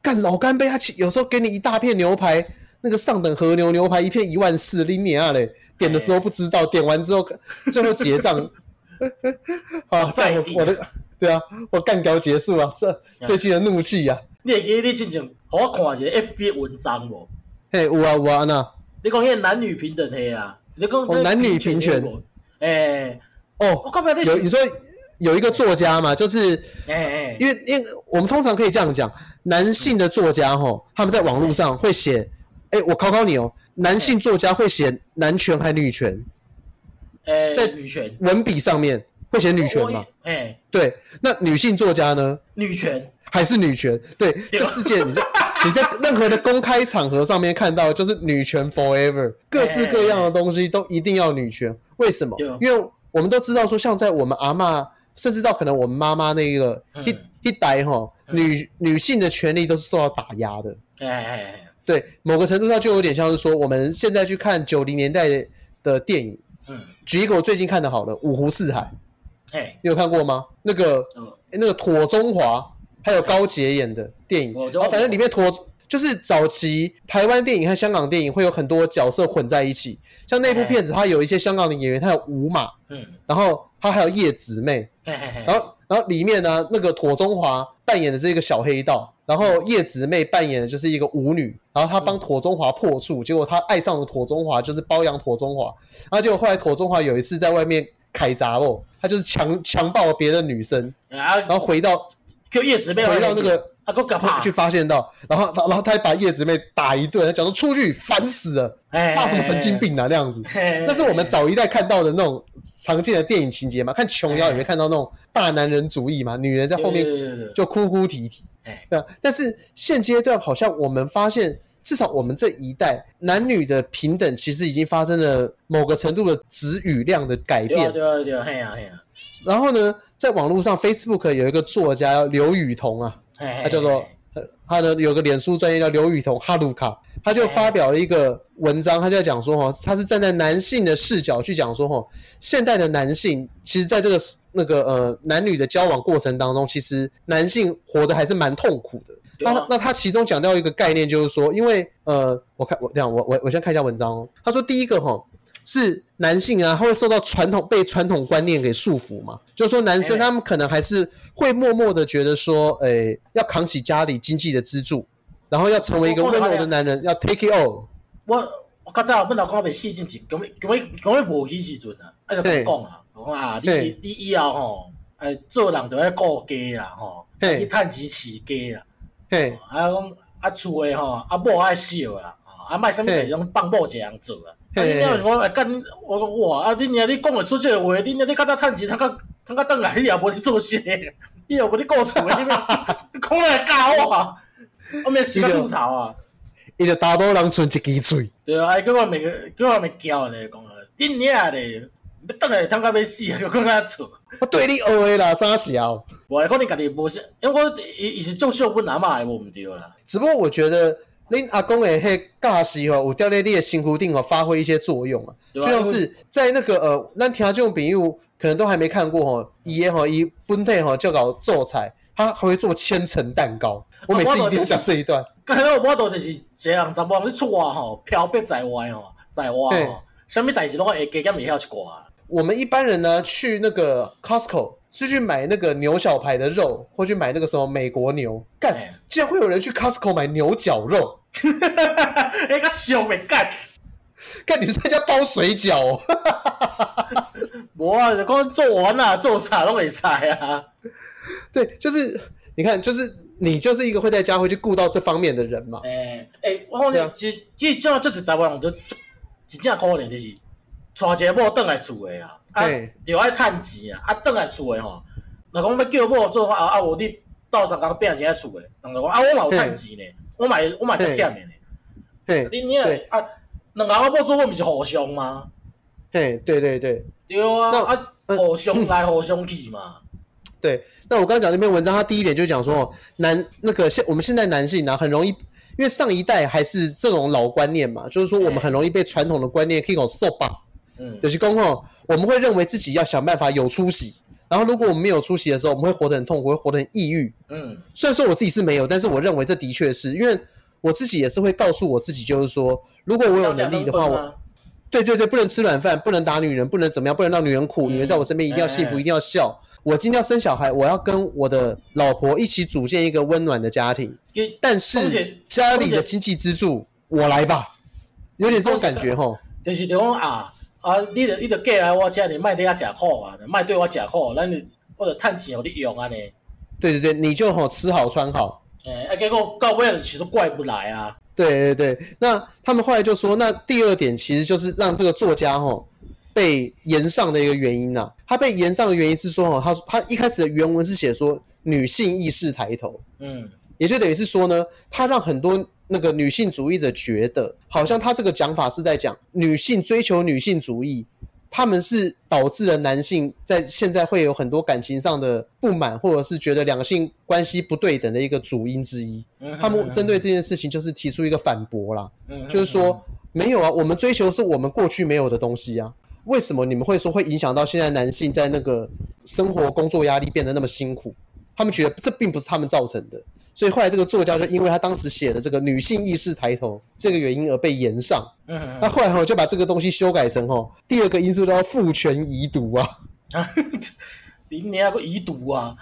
干老干杯，他有时候给你一大片牛排，那个上等和牛牛排一片一万四，拎你啊嘞！点的时候不知道，点完之后 最后结账。好，在我我的对啊，我干掉结束了，这最近的怒气呀。你会记你之前给我看一个 FB 的文章无？嘿，有啊有啊，那你讲迄个男女平等嘿啊？你讲哦，男女平权？哎，哦，有你说有一个作家嘛，就是哎哎，因为因为我们通常可以这样讲，男性的作家吼，他们在网络上会写，哎，我考考你哦，男性作家会写男权还女权？哎，在女权文笔上面会写女权吗？哎，对，那女性作家呢？女权。还是女权？对，这世界你在你在任何的公开场合上面看到，就是女权 forever，各式各样的东西都一定要女权。为什么？因为我们都知道说，像在我们阿嬷，甚至到可能我们妈妈那一个一一代哈，女女性的权利都是受到打压的。对，某个程度上就有点像是说，我们现在去看九零年代的电影。嗯，举一个我最近看的好了，《五湖四海》。哎，你有看过吗？那个，嗯、那个妥中华还有高捷演的电影，然后反正里面庹就是早期台湾电影和香港电影会有很多角色混在一起，像那部片子，它有一些香港的演员，他有吴马，嗯，然后他还有叶姊妹，然后然后里面呢，那个妥中华扮演的是一个小黑道。然后叶姊妹扮演的就是一个舞女，然后她帮妥中华破处，结果她爱上了妥中华，就是包养妥中华。然后结果后来妥中华有一次在外面开闸哦，他就是强强暴别的女生，然后回到就叶子妹回到那个。他够可怕，去发现到，然后，然后他还把叶子妹打一顿，他讲说出去烦死了，发什么神经病啊那样子。那是我们早一代看到的那种常见的电影情节嘛？看琼瑶也会看到那种大男人主义嘛？女人在后面就哭哭啼啼。对，但是现阶段好像我们发现，至少我们这一代男女的平等其实已经发生了某个程度的词语量的改变。对对对，嘿呀嘿呀。然后呢，在网络上，Facebook 有一个作家叫刘雨桐啊。他叫做他的有个脸书专业叫刘雨桐哈鲁卡，他就发表了一个文章，他就在讲说哈，他是站在男性的视角去讲说哈，现代的男性其实在这个那个呃男女的交往过程当中，其实男性活得还是蛮痛苦的。那那他其中讲到一个概念，就是说，因为呃，我看我这样我我我先看一下文章哦。他说第一个哈。是男性啊，他会受到传统被传统观念给束缚嘛？就是说，男生他们可能还是会默默的觉得说，诶、欸，要扛起家里经济的支柱，然后要成为一个温柔的男人，要 take it all。我我刚才我本来讲要细进去，讲讲讲要无起时阵啊，那，就讲啊，啊，你你以后吼，诶，做人就要顾家啦，吼，去趁钱饲家啦，嘿，啊讲啊厝诶吼，啊某爱烧啦，啊卖什么这种放某这样做啊。啊！你讲哎干，我讲哇！啊！你娘你讲会出这个话，你娘你较早趁钱，他较他较等来，你也无去做事，你又无去顾厝，你讲来教我，我免死个吐槽啊！伊就大多人剩一支嘴。对啊，叫我咪叫我咪叫你讲啊！你娘嘞，要等来，他到要死，又讲他错。我对你学的啦，啥小？我来讲你家己无是，因为我伊伊是做秀不拿嘛，无毋对啦。只不过我觉得。恁阿公诶，迄教时吼，有掉在你的身躯顶吼，发挥一些作用啊。就像是在那个呃，咱听这种比喻，可能都还没看过吼。伊诶吼，伊本体吼就搞做菜，他还会做千层蛋糕。我每次一定要讲这一段。刚才我都就是这样，怎么你出外吼，漂泊在外吼，在外吼，什么代志拢会加减会晓一寡。我们一般人呢，去那个 Costco 是去买那个牛小排的肉，或去买那个什么美国牛。干，竟然会有人去 Costco 买牛角肉？哎，个小没干，干你是在家包水饺？我啊，光做完了，做啥都没菜啊。对，就是你看，就是你就是一个会在家会去顾到这方面的人嘛。哎哎、我讲你，其实其实这样就实在话，我就真正可怜就是。娶一个某倒来厝的啊，啊，就爱趁钱啊，啊，倒来厝的吼，若讲要叫某做啊啊，无你斗相共变成一个厝的，人就讲啊，我嘛有趁钱呢，我嘛我嘛较忝的呢，嘿，你你啊，两个阿某做我毋是互相吗？嘿，对对对，对啊，啊，互相来互相去嘛。对，那我刚刚讲那篇文章，他第一点就讲说，男那个现我们现在男性呢，很容易，因为上一代还是这种老观念嘛，就是说我们很容易被传统的观念可以搞受绑。嗯，有些公吼，我们会认为自己要想办法有出息，然后如果我们没有出息的时候，我们会活得很痛苦，会活得很抑郁。嗯，虽然说我自己是没有，但是我认为这的确是因为我自己也是会告诉我自己，就是说，如果我有能力的话，我，对对对，不能吃软饭，不能打女人，不能怎么样，不能让女人苦，女人在我身边一定要幸福，一定要笑。我今天要生小孩，我要跟我的老婆一起组建一个温暖的家庭，但是家里的经济支柱我来吧，有点这种感觉吼，就是讲啊。啊！你着你着嫁来我家里，卖对我食苦啊，卖对我食苦，咱你或者趁钱有你用安尼。对对对，你就吼吃好穿好。哎、欸，啊，结果到尾其实怪不来啊。对对对，那他们后来就说，那第二点其实就是让这个作家吼被延上的一个原因呐、啊。他被延上的原因是说，吼，他他一开始的原文是写说女性意识抬头，嗯，也就等于是说呢，他让很多。那个女性主义者觉得，好像他这个讲法是在讲女性追求女性主义，他们是导致了男性在现在会有很多感情上的不满，或者是觉得两性关系不对等的一个主因之一。他们针对这件事情就是提出一个反驳啦，就是说，没有啊，我们追求是我们过去没有的东西啊。为什么你们会说会影响到现在男性在那个生活工作压力变得那么辛苦？他们觉得这并不是他们造成的，所以后来这个作家就因为他当时写的这个女性意识抬头这个原因而被延上。嗯，那后来哈就把这个东西修改成哈第二个因素叫父权遗毒啊。你你那个遗毒啊？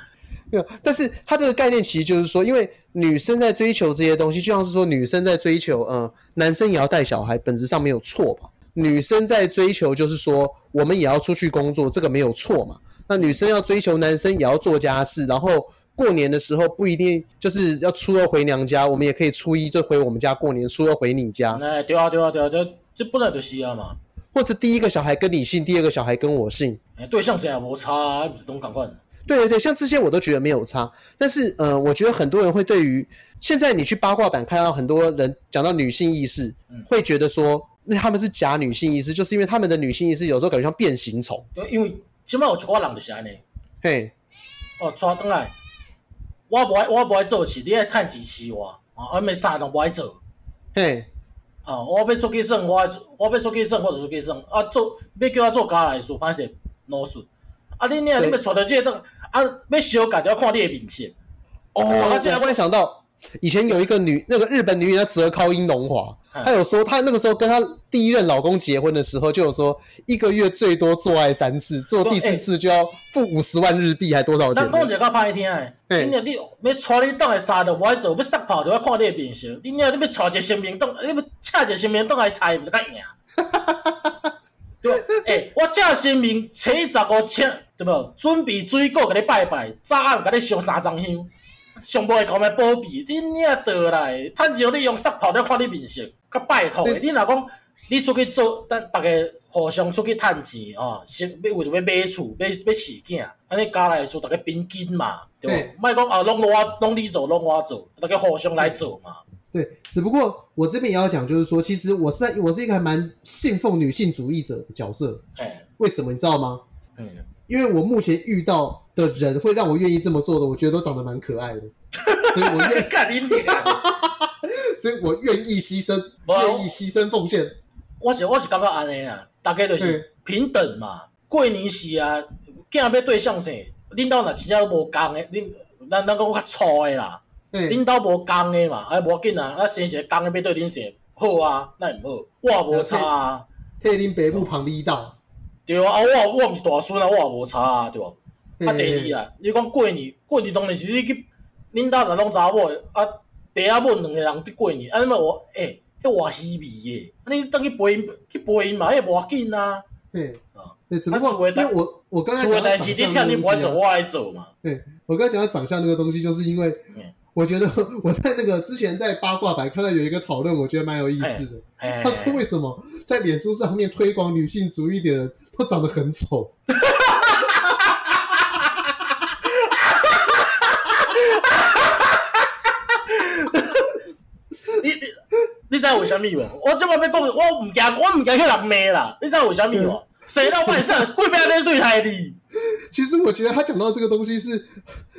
没有，但是他这个概念其实就是说，因为女生在追求这些东西，就像是说女生在追求，嗯、呃，男生也要带小孩，本质上没有错吧？女生在追求就是说，我们也要出去工作，这个没有错嘛？那女生要追求男生也要做家事，然后过年的时候不一定就是要初二回娘家，我们也可以初一就回我们家过年，初二回你家。哎，对啊，对啊，对啊，这这本来就是啊嘛。或者第一个小孩跟你姓，第二个小孩跟我姓，哎，对象谁也没差啊，不是都赶快。对对对，像这些我都觉得没有差，但是呃，我觉得很多人会对于现在你去八卦版看到很多人讲到女性意识，嗯、会觉得说。那他们是假女性意识，就是因为他们的女性意识有时候感觉像变形虫。因为起码有一个人就是安尼。嘿，哦，抓回来，我不爱我不爱做事，你爱趁钱饲我，啊，我咩啥都不爱做。嘿，啊，我要出去耍，我我要出去耍，我就出去耍。啊，做要叫我做家来事，反正啰嗦。啊，你你你要带到这个，啊，要小改就要看你的面色。哦，我突然想到。以前有一个女，那个日本女演员叫泽尻英龙华，她有说，她那个时候跟她第一任老公结婚的时候，就有说一个月最多做爱三次，做第四次就要付五十万日币，还多少钱？咱讲一个较歹听诶，你你你要带你当来杀的，我爱做，要撒炮就要看你诶面色。你你要带一个新面倒，你要请一个新面倒来猜，毋是较赢？对，诶、欸，我请新面初十五请，对无？准备水果甲你拜拜，早暗甲你烧三张香。上无会讲咩保庇，你领倒来，趁钱你用撒炮，了看你面色，较拜托的。你若讲你出去做，等逐个互相出去趁钱哦，先要为着要买厝，要要饲囝，安尼家来做，逐个平均嘛，对无？莫讲啊，拢我，拢你做，拢我做，逐个互相来做嘛。对，只不过我这边也要讲，就是说，其实我是在，我是一个还蛮信奉女性主义者的角色。哎，为什么你知道吗？嗯，因为我目前遇到。的人会让我愿意这么做的，我觉得都长得蛮可爱的，所以我愿意你 所以我愿意牺牲，愿意牺牲奉献。我是我是感觉安尼啊，大家就是平等嘛。过年时啊，囝要对象谁，恁兜若真正无共的，恁咱咱讲我较粗的啦，恁兜无共的嘛，啊无紧啊，啊生一个共的要对恁谁好啊，那也毋好，我也无差啊，替恁爸母旁边道。对啊，我我毋是大孙啊，我也无差啊，对吧？啊，第二啊，你讲过年，过年当然是你去，恁兜若拢查某的，啊，爸啊母两个人伫过年，啊，你嘛我，诶，迄活稀微诶，啊，你等去陪因，去陪因嘛，迄无要紧啊。对啊，对，只不过因为我我刚才讲的长相的东西，你不爱走，我爱走嘛。对，我刚才讲到长相那个东西，就是因为我觉得我在那个之前在八卦版看到有一个讨论，我觉得蛮有意思的。他说为什么在脸书上面推广女性主义的人都长得很丑？为什么无？我这么要讲，我唔惊，我唔惊去人骂啦。你知道为什么无？谁到万事贵不要那对台的？其实我觉得他讲到这个东西是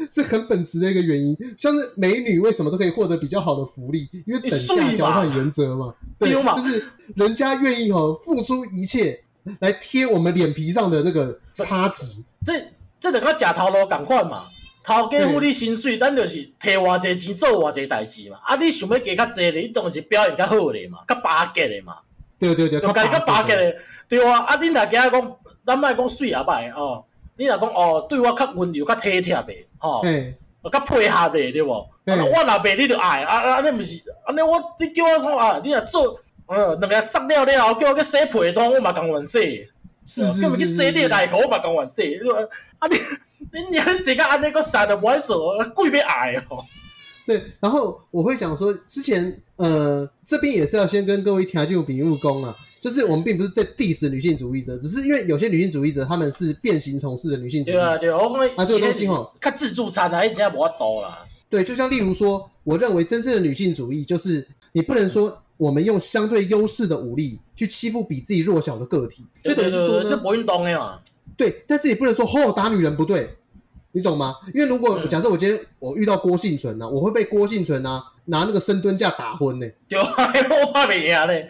是很本质的一个原因，像是美女为什么都可以获得比较好的福利，因为等价交换原则嘛，对，就是人家愿意哦付出一切来贴我们脸皮上的那个差值。这这两个假头路赶快嘛。头家付你薪水，咱就是摕偌济钱做偌济代志嘛。啊，你想要加较济咧，你当然是表现较好咧嘛，较巴结咧嘛。对对对，就家己较巴结咧，对啊。啊，恁若家讲，咱莫讲水也歹哦。你若讲哦，对我较温柔、较体贴的，吼，较配合的，对无？我若骂你就爱，啊啊，安尼毋是，安尼我你叫我讲啊，你若做，呃，两个杀了了，叫我去洗被单，我嘛甘愿洗。是是是。叫我去洗你内裤，我嘛甘愿洗。啊你。你你还是这个安那个啥的不爱做，贵别矮哦。对，然后我会讲说，之前呃这边也是要先跟各位听众比武功啊，就是我们并不是在 diss 女性主义者，只是因为有些女性主义者他们是变形从事的女性主义者。对啊对啊，我讲啊这个东西吼，看自助餐啊，一家不要多啦。对，就像例如说，我认为真正的女性主义就是你不能说我们用相对优势的武力去欺负比自己弱小的个体，就等于是说呢，这不运动的嘛。对，但是也不能说吼打女人不对。你懂吗？因为如果假设我今天我遇到郭幸存呢，我会被郭婞淳啊拿那个深蹲架打昏呢。对啊，我怕没赢嘞。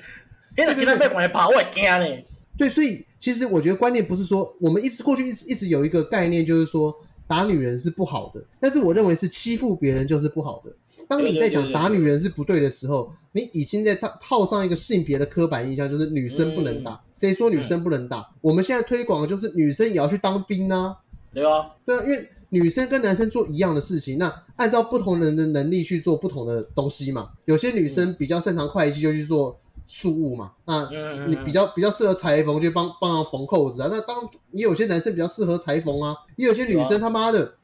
那个今天被我爬，我也惊嘞。对，所以其实我觉得观念不是说我们一直过去一直一直有一个概念，就是说打女人是不好的，但是我认为是欺负别人就是不好的。当你在讲打女人是不对的时候，你已经在套套上一个性别的刻板印象，就是女生不能打。谁说女生不能打？我们现在推广的就是女生也要去当兵啊。对啊，对啊，因为女生跟男生做一样的事情，那按照不同人的能力去做不同的东西嘛。有些女生比较擅长会计，就去做庶务嘛。那你比较比较适合裁缝，就帮帮忙缝扣子啊。那当也有些男生比较适合裁缝啊，也有些女生他妈的。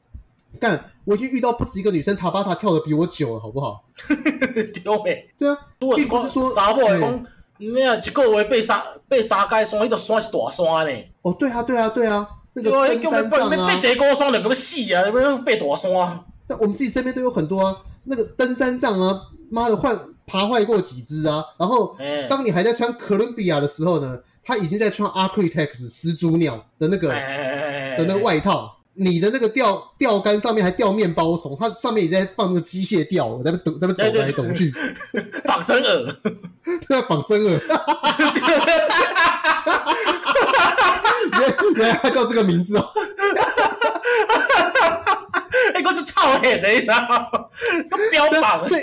干！我已经遇到不止一个女生塔巴塔跳的比我久了，好不好？丢呗。对啊，并不是说查某讲，你啊一个月爬三爬三阶山，那个山是大山呢。哦，对啊，对啊，对啊，那个登山杖啊，爬第高山两个要死啊，要爬大山。那我们自己身边都有很多啊，那个登山杖啊，妈的换爬坏过几只啊。然后，当你还在穿哥伦比亚的时候呢，他已经在穿 Architects 始祖鸟的那个的那个外套。你的那个钓钓竿上面还吊面包虫，它上面也在放那个机械钓，在那抖，在那抖来抖去，仿生饵，对啊，仿生饵，原 原来他叫这个名字哦，哎，我就超黑的，你知道吗？标榜，所以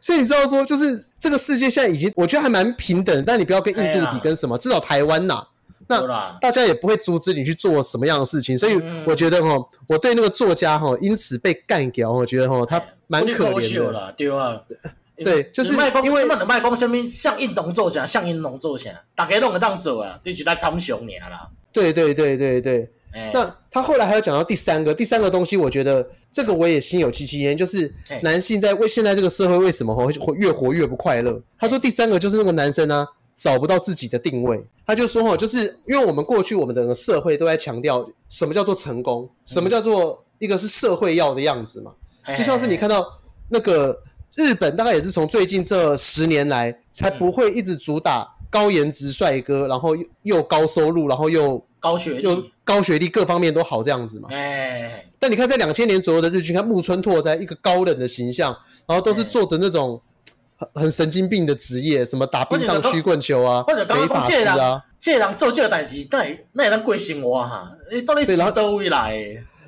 所以你知道说，就是这个世界现在已经，我觉得还蛮平等，但你不要跟印度比，跟什么，至少台湾呐。那大家也不会阻止你去做什么样的事情，所以我觉得哈，我对那个作家哈，因此被干掉，我觉得哈，他蛮可怜的。对啊，对，就是因为卖讲什么像印度做啥，像印度做啥，大家拢会当做啊，就是在参详你啦。对对对对对。那他后来还有讲到第三个，第三个东西，我觉得这个我也心有戚戚焉，就是男性在为现在这个社会为什么会越活越不快乐？他说第三个就是那个男生啊。找不到自己的定位，他就说：“哦，就是因为我们过去我们整个社会都在强调什么叫做成功，什么叫做一个是社会要的样子嘛。就像是你看到那个日本，大概也是从最近这十年来才不会一直主打高颜值帅哥，然后又高收入，然后又高学历，又高学历，各方面都好这样子嘛。哎但你看在两千年左右的日剧，看木村拓哉一个高冷的形象，然后都是做着那种。”很神经病的职业，什么打冰上曲棍球啊，或者刚刚讲这个人，这人做这个代志，那那也能过生活哈？你到底几多位来？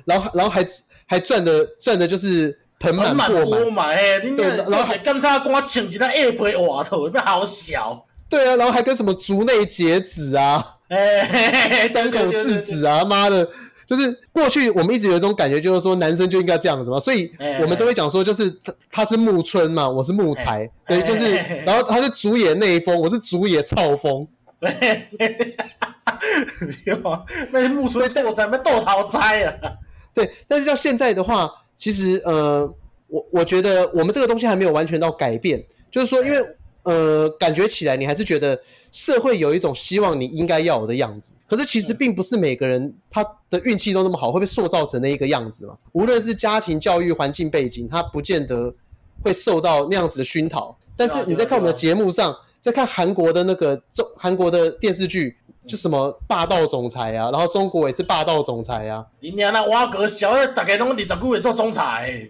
然后然后还还赚的赚的就是盆满钵满，对，然后还刚才光请几台 A 配瓦头，不好小。对啊，然后还跟什么竹内结子啊，三口智子啊，妈的！就是过去我们一直有一种感觉，就是说男生就应该这样子嘛，所以我们都会讲说，就是他他是木村嘛，我是木材，对，就是，然后他是竹野内丰，我是竹野操风，那是木村豆在那豆桃栽啊，对，但是像现在的话，其实呃，我我觉得我们这个东西还没有完全到改变，就是说，因为呃，感觉起来你还是觉得。社会有一种希望你应该要有的样子，可是其实并不是每个人他的运气都那么好，会被塑造成那一个样子嘛。无论是家庭教育环境背景，他不见得会受到那样子的熏陶。但是你在看我们的节目上，在看韩国的那个中韩国的电视剧，就什么霸道总裁啊，然后中国也是霸道总裁啊。你娘那挖个小大概拢二十几岁做总裁。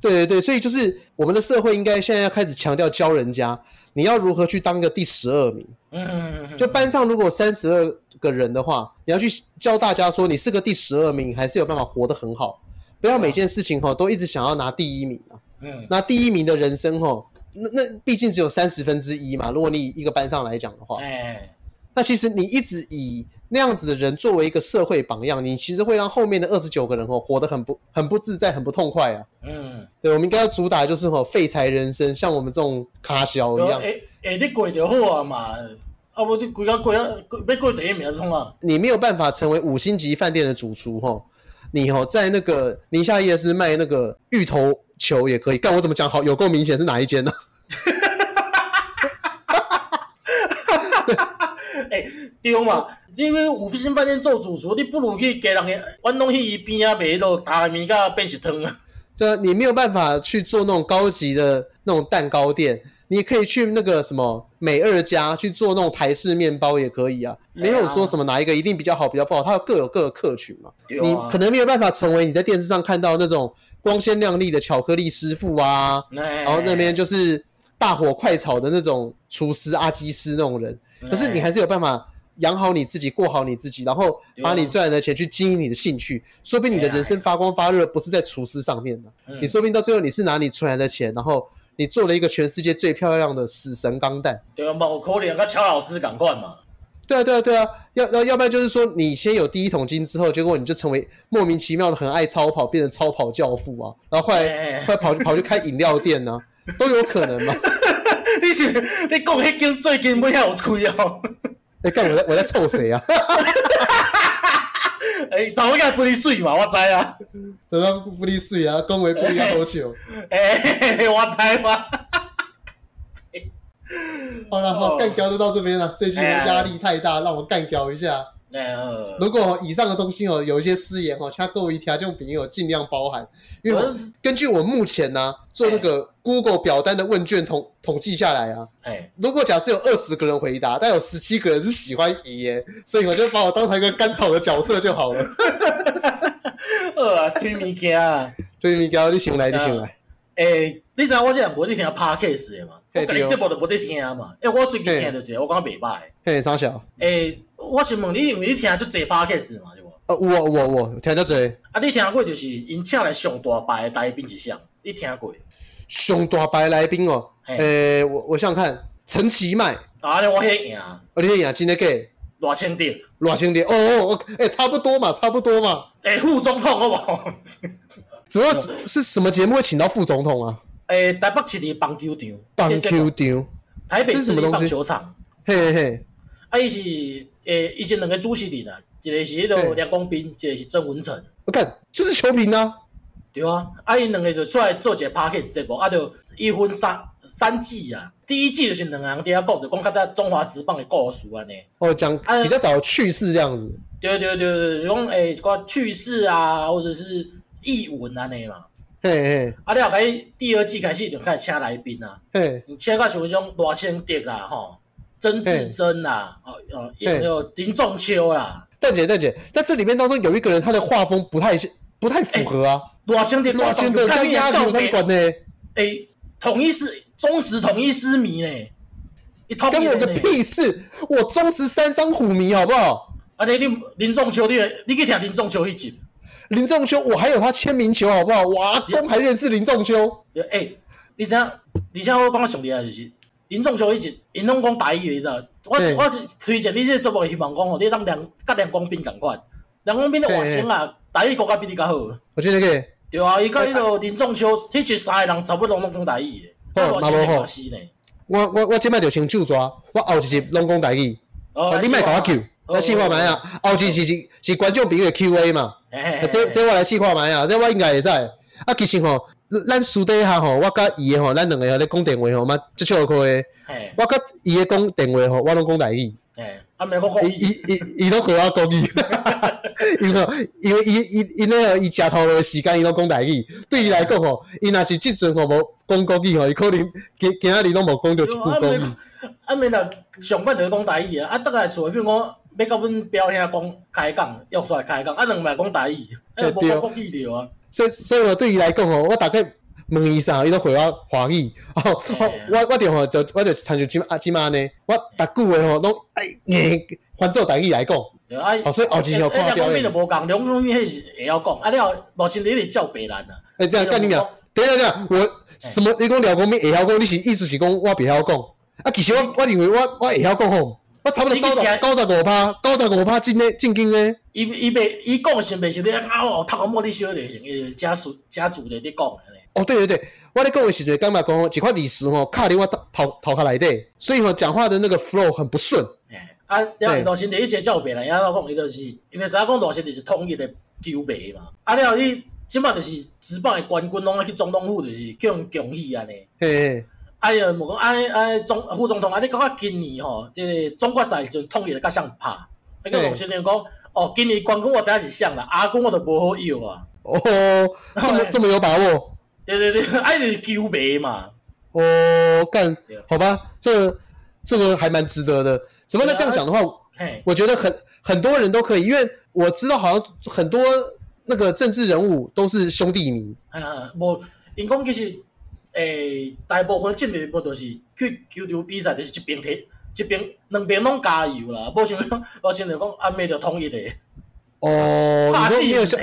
对对对，所以就是我们的社会应该现在要开始强调教人家，你要如何去当一个第十二名。嗯嗯嗯，就班上如果三十二个人的话，你要去教大家说，你是个第十二名，还是有办法活得很好，不要每件事情哈都一直想要拿第一名啊。嗯，拿第一名的人生哈，那那毕竟只有三十分之一嘛。如果你以一个班上来讲的话，哎，那其实你一直以那样子的人作为一个社会榜样，你其实会让后面的二十九个人哦活得很不很不自在，很不痛快啊。嗯，对，我们应该要主打就是吼废柴人生，像我们这种卡小一样。哎，你过就好啊嘛，啊不，你过啊过啊，要过第一名通啊。你没有办法成为五星级饭店的主厨哈，你哦在那个宁夏夜市卖那个芋头球也可以。干我怎么讲好？有够明显是哪一间呢？哎，对嘛。因为五星饭店做主厨，你不如去给人家玩东西一边啊，卖都大米加变食汤啊。对啊，你没有办法去做那种高级的那种蛋糕店，你可以去那个什么美二家去做那种台式面包也可以啊。没有说什么哪一个一定比较好，比较不好，它各有各的客群嘛。啊、你可能没有办法成为你在电视上看到那种光鲜亮丽的巧克力师傅啊，然后那边就是。大火快炒的那种厨师阿基师那种人，可是你还是有办法养好你自己，过好你自己，然后把你赚来的钱去经营你的兴趣，说不定你的人生发光发热不是在厨师上面的，你说不定到最后你是拿你存来的钱，然后你做了一个全世界最漂亮的死神钢弹。对啊，某可能跟乔老师赶快嘛。对啊，对啊，对啊，要要要不然就是说，你先有第一桶金之后，结果你就成为莫名其妙的很爱超跑，变成超跑教父啊，然后后来后来跑跑去开饮料店呢、啊，都有可能嘛。你是你讲迄间最近没有开哦？你干我在我在臭谁啊？哎、欸，怎么个不离水嘛？我知啊，怎么不离水啊？恭维不离好球。哎、欸，我猜嘛。好了，好干掉就到这边了。最近的压力太大，让我干掉一下。如果以上的东西哦有一些失言哦，请各位听众朋友尽量包含。因为根据我目前呢做那个 Google 表单的问卷统统计下来啊，如果假设有二十个人回答，但有十七个人是喜欢爷爷，所以我就把我当成一个甘草的角色就好了。呃，推物件，推物件，你醒来，你醒来。诶，你知我这样无在听 Podcast 的嘛？我跟你节目都无在听嘛？诶，我最近听到一个，我感觉袂歹。嘿，啥小？诶，我想问你，因为你听足侪 Podcast 嘛，对无？呃，我我我听足侪。啊，你听过就是因请来上大牌的来宾是啥？你听过？上大牌来宾哦，诶，我我想想看，陈其迈。啊，你我遐赢。啊，你遐赢真的假？偌千点。偌千点。哦哦哦，诶，差不多嘛，差不多嘛。诶，副总统好不好？主要是什么节目会请到副总统啊？诶，台北市的棒球场，棒球场，台北市的棒球场，嘿嘿嘿。啊，伊是诶，以前两个主持人啊，一个是迄个梁光斌，一个是郑文成。我看就是球评啊。对啊，啊，因两个就出来做一个 podcast 节目，啊，就一分三三季啊。第一季就是两个人在讲，就讲较早中华职棒的故事安尼。哦，讲比较早趣事这样子。对对对对，就讲诶，一寡趣事啊，或者是。译文安尼嘛，嘿嘿，啊，你后开第二季开始就开始请来宾啊，嘿，请个像迄种罗千迪啦，吼，曾志珍啦，哦哦，也有林仲秋啦。蛋姐，蛋姐，在这里面当中有一个人，他的画风不太不太符合啊。罗兄弟，罗兄弟跟压轴三管呢？诶，统一是忠实统一狮迷呢？跟我个屁事！我忠实三商虎迷，好不好？啊，你你林仲秋，你你去听林仲秋一集。林仲秋，我还有他签名球，好不好？我阿公还认识林仲秋。哎、欸，你知影？你像我讲个上厉害就是林仲秋，一直因拢讲台语，你知道？我我是推荐你这个节目，希望讲哦，你当梁甲梁光斌共款，梁光斌的外形啊，台语国家比你较好。我觉得个对啊，伊甲迄个林仲秋，迄一三个人差不多拢讲台语的。好，那无好。我我我即摆就先手抓，我后一集拢讲台语。哦，你莫甲我 Q，那试看觅啊，后一集是是是观众朋友的 Q A 嘛。诶，这这我来试看觅啊，这我应该会使。啊，其实吼，咱私底下吼，我甲伊诶吼，咱两个咧讲电话吼，嘛，即笑开诶。我甲伊诶讲电话吼，我拢讲台语。诶，啊，没讲讲。伊伊伊伊拢和我讲伊，因为因为伊伊伊那个伊食头个时间，伊拢讲台语。对伊来讲吼，伊若是即阵吼无讲国语吼，伊可能今今仔日拢无讲着一句国语。啊，免若上班就讲台语啊，啊，倒来厝，比如讲。要甲阮表兄讲开讲，约出来开讲，啊，两个讲台语，啊，无讲国语了啊。所以，所以我对伊来讲吼，我大概问伊啥，伊都回我华语。哦，我我着吼，就我就参像即啊即马呢，我逐句话吼拢哎硬换做台语来讲。啊，所以后期吼看表演。两公边就无共，两公边迄是会晓讲，啊，了罗新你是照白兰啊。哎，对啊，干你讲！等下等下，我什么？你讲两公面会晓讲，你是意思是讲我袂晓讲？啊，其实我我认为我我会晓讲吼。我差不多九十九十五趴，九十五趴进咧进京咧。伊伊袂伊讲是袂是咧啊哦，头壳摸你小咧，伊家属家族咧咧讲咧。哦，对对对，我咧讲的时阵感觉讲一块历史吼，卡伫我头头壳内底，所以吼讲话的那个 flow 很不顺。哎，啊，了罗新第一节叫别人，然后讲伊就是因为知影讲罗新就是统一的球迷嘛。啊了，伊即摆就是职棒的冠军，拢去总统府就是叫人恭喜安尼。嘿。哎呀，无讲哎哎总副总统啊，你感觉今年吼，即个总决赛就统一了较像拍。那个龙先生讲，哦，今年冠军我知影是像啦，阿公我都无好要啊。哦，这么这么有把握？对对对，哎，就是球迷嘛。哦，干，好吧，这这个还蛮值得的。怎么能这样讲的话，我觉得很很多人都可以，因为我知道好像很多那个政治人物都是兄弟迷。嗯，无，因公其实。诶，大部分进步都是去球场比赛，就是一边踢，一边两边拢加油啦。无像我现在讲阿妹就统一的。哦，你说没有像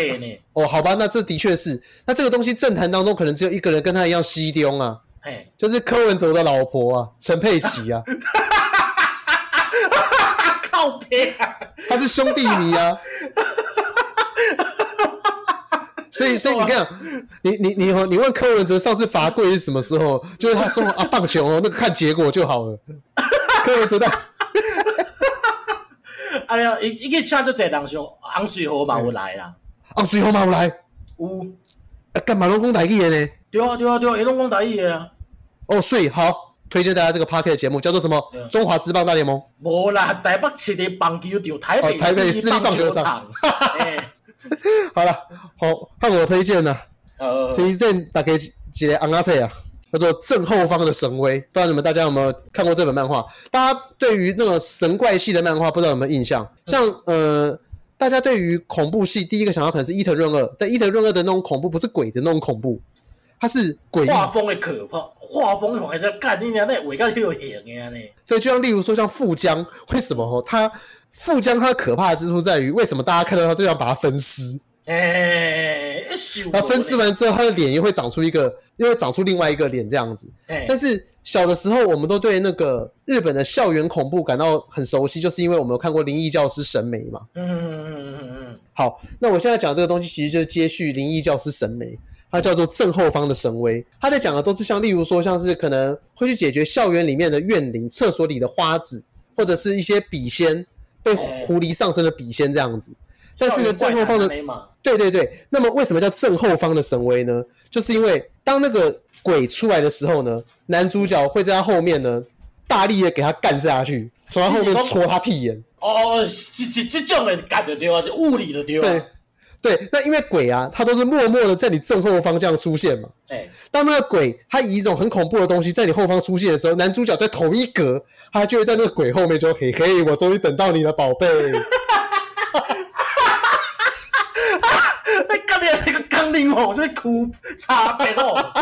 哦，好吧，那这的确是。那这个东西政坛当中可能只有一个人跟他一样西丢啊，嘿就是柯文哲的老婆啊，陈佩琪啊。靠北啊！他是兄弟迷啊。所以，所以你看，你你你你问柯文哲上次罚跪是什么时候？就是他说啊，棒球哦，那个看结果就好了。柯文哲的。哎呀，一一个请就这当上，昂水河嘛有来啦。昂水河嘛有来。有。啊，干嘛拢讲台语的呢？对啊，对啊，对啊，也拢讲台语的啊。哦，所以好，推荐大家这个 Podcast 节目，叫做什么？中华职棒大联盟。无啦，台北市的棒球场，台北台北市立棒球场。好了，好，换我推荐了。呃，推荐大家几个安阿菜啊，叫做《正后方的神威》。不知道你们大家有没有看过这本漫画？大家对于那种神怪系的漫画，不知道有没有印象？像呃，大家对于恐怖系，第一个想到可能是伊藤润二，但伊藤润二的那种恐怖不是鬼的那种恐怖，它是鬼画风的可怕，画风还在干你娘那尾干又黑的呢。所以就像例如说像富江，为什么哦他？富江他可怕之处在于，为什么大家看到他都要把它分尸？哎、欸，它分尸完之后，他的脸又会长出一个，又会长出另外一个脸这样子。欸、但是小的时候，我们都对那个日本的校园恐怖感到很熟悉，就是因为我们有看过《灵异教师神眉》嘛。嗯嗯嗯嗯嗯嗯。好，那我现在讲这个东西，其实就是接续《灵异教师神眉》，它叫做正后方的神威。他在讲的都是像，例如说，像是可能会去解决校园里面的怨灵、厕所里的花子，或者是一些笔仙。被狐狸上身的笔仙这样子，但是呢，正后方的对对对，那么为什么叫正后方的神威呢？就是因为当那个鬼出来的时候呢，男主角会在他后面呢，大力的给他干下去，从他后面戳他屁眼。哦，这这这种的干的对啊，就物理的对啊。对对，那因为鬼啊，它都是默默的在你正后方这样出现嘛。哎，当那个鬼他以一种很恐怖的东西在你后方出现的时候，男主角在同一格，他就会在那个鬼后面就嘿嘿，我终于等到你了，宝贝。哈哈哈哈哈哈！那刚才那个刚灵哦，我就会哭，差别哦。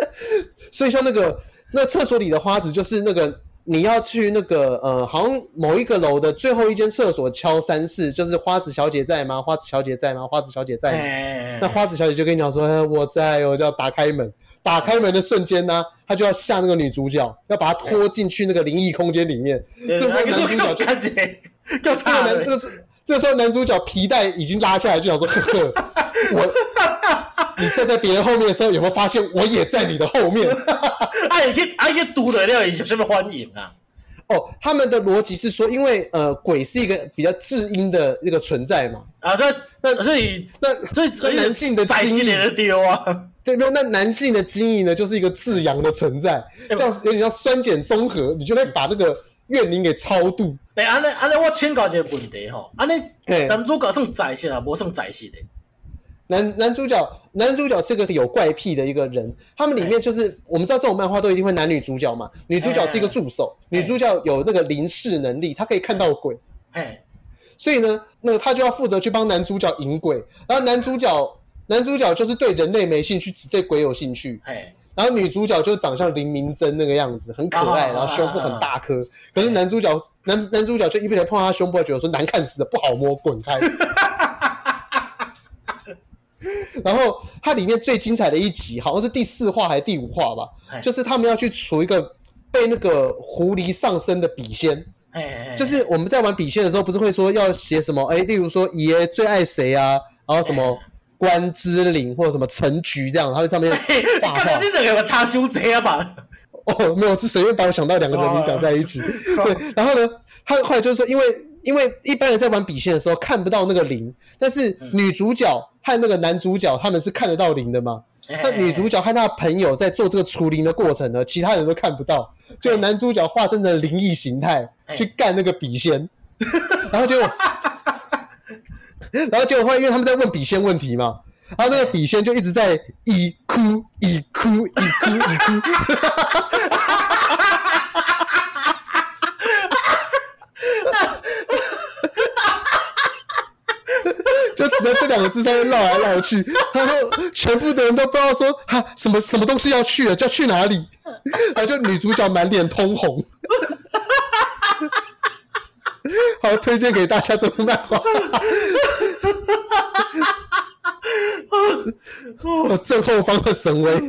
所以像那个那厕所里的花子，就是那个。你要去那个呃，好像某一个楼的最后一间厕所敲三次，就是花子小姐在吗？花子小姐在吗？花子小姐在吗？欸、那花子小姐就跟你讲说：“欸、我在，我就要打开门。打开门的瞬间呢，她就要吓那个女主角，要把她拖进去那个灵异空间里面。欸、这时候男主角就看见，就差了。这是这时候男主角皮带已经拉下来，就想说：呵呵，我你站在别人后面的时候，有没有发现我也在你的后面？”哎，可以，哎，可以读的料，有什么欢迎啊？哦，他们的逻辑是说，因为呃，鬼是一个比较至阴的一个存在嘛。啊，所以那所以那所以那男性的基因的丢啊？对，没有，那男性的基因呢，就是一个至阳的存在，这样有点像酸碱综合，你就会把那个怨灵给超度。哎，安尼安尼，我请教一个问题哈，安尼男主角算在世啊，不算在世的？男男主角，男主角是个有怪癖的一个人。他们里面就是，欸、我们知道这种漫画都一定会男女主角嘛。女主角是一个助手，欸、女主角有那个灵视能力，她可以看到鬼。欸、所以呢，那个她就要负责去帮男主角引鬼。然后男主角，男主角就是对人类没兴趣，只对鬼有兴趣。欸、然后女主角就长相林明珍那个样子，很可爱，然后胸部很大颗。可是男主角，男男主角就一边碰到她胸部，觉得说难看死了，不好摸，滚开。然后它里面最精彩的一集，好像是第四话还是第五话吧，就是他们要去除一个被那个狐狸上身的笔仙。就是我们在玩笔仙的时候，不是会说要写什么？哎，例如说爷最爱谁啊？然后什么关之琳或者什么陈菊这样，他在上面画画。你这个插胸贼啊吧？哦，没有，是随便把我想到两个人名讲在一起。哦、对，然后呢，他后来就是说，因为因为一般人在玩笔仙的时候看不到那个灵，但是女主角。嗯和那个男主角他们是看得到灵的嘛？那女主角和她的朋友在做这个除灵的过程呢，其他人都看不到。就男主角化身成灵异形态去干那个笔仙，然后就，然后结果后来因为他们在问笔仙问题嘛，然后那个笔仙就一直在一哭一哭一哭一哭。就只在这两个字上面绕来绕去，然后全部的人都不知道说哈什么什么东西要去了，就要去哪里？然后就女主角满脸通红。好，推荐给大家这部漫画。我正后方的神威。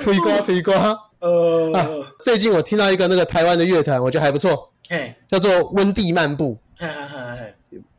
推瓜推瓜。呃、啊，最近我听到一个那个台湾的乐团，我觉得还不错，嘿，叫做温蒂漫步，嘿嘿嘿嘿，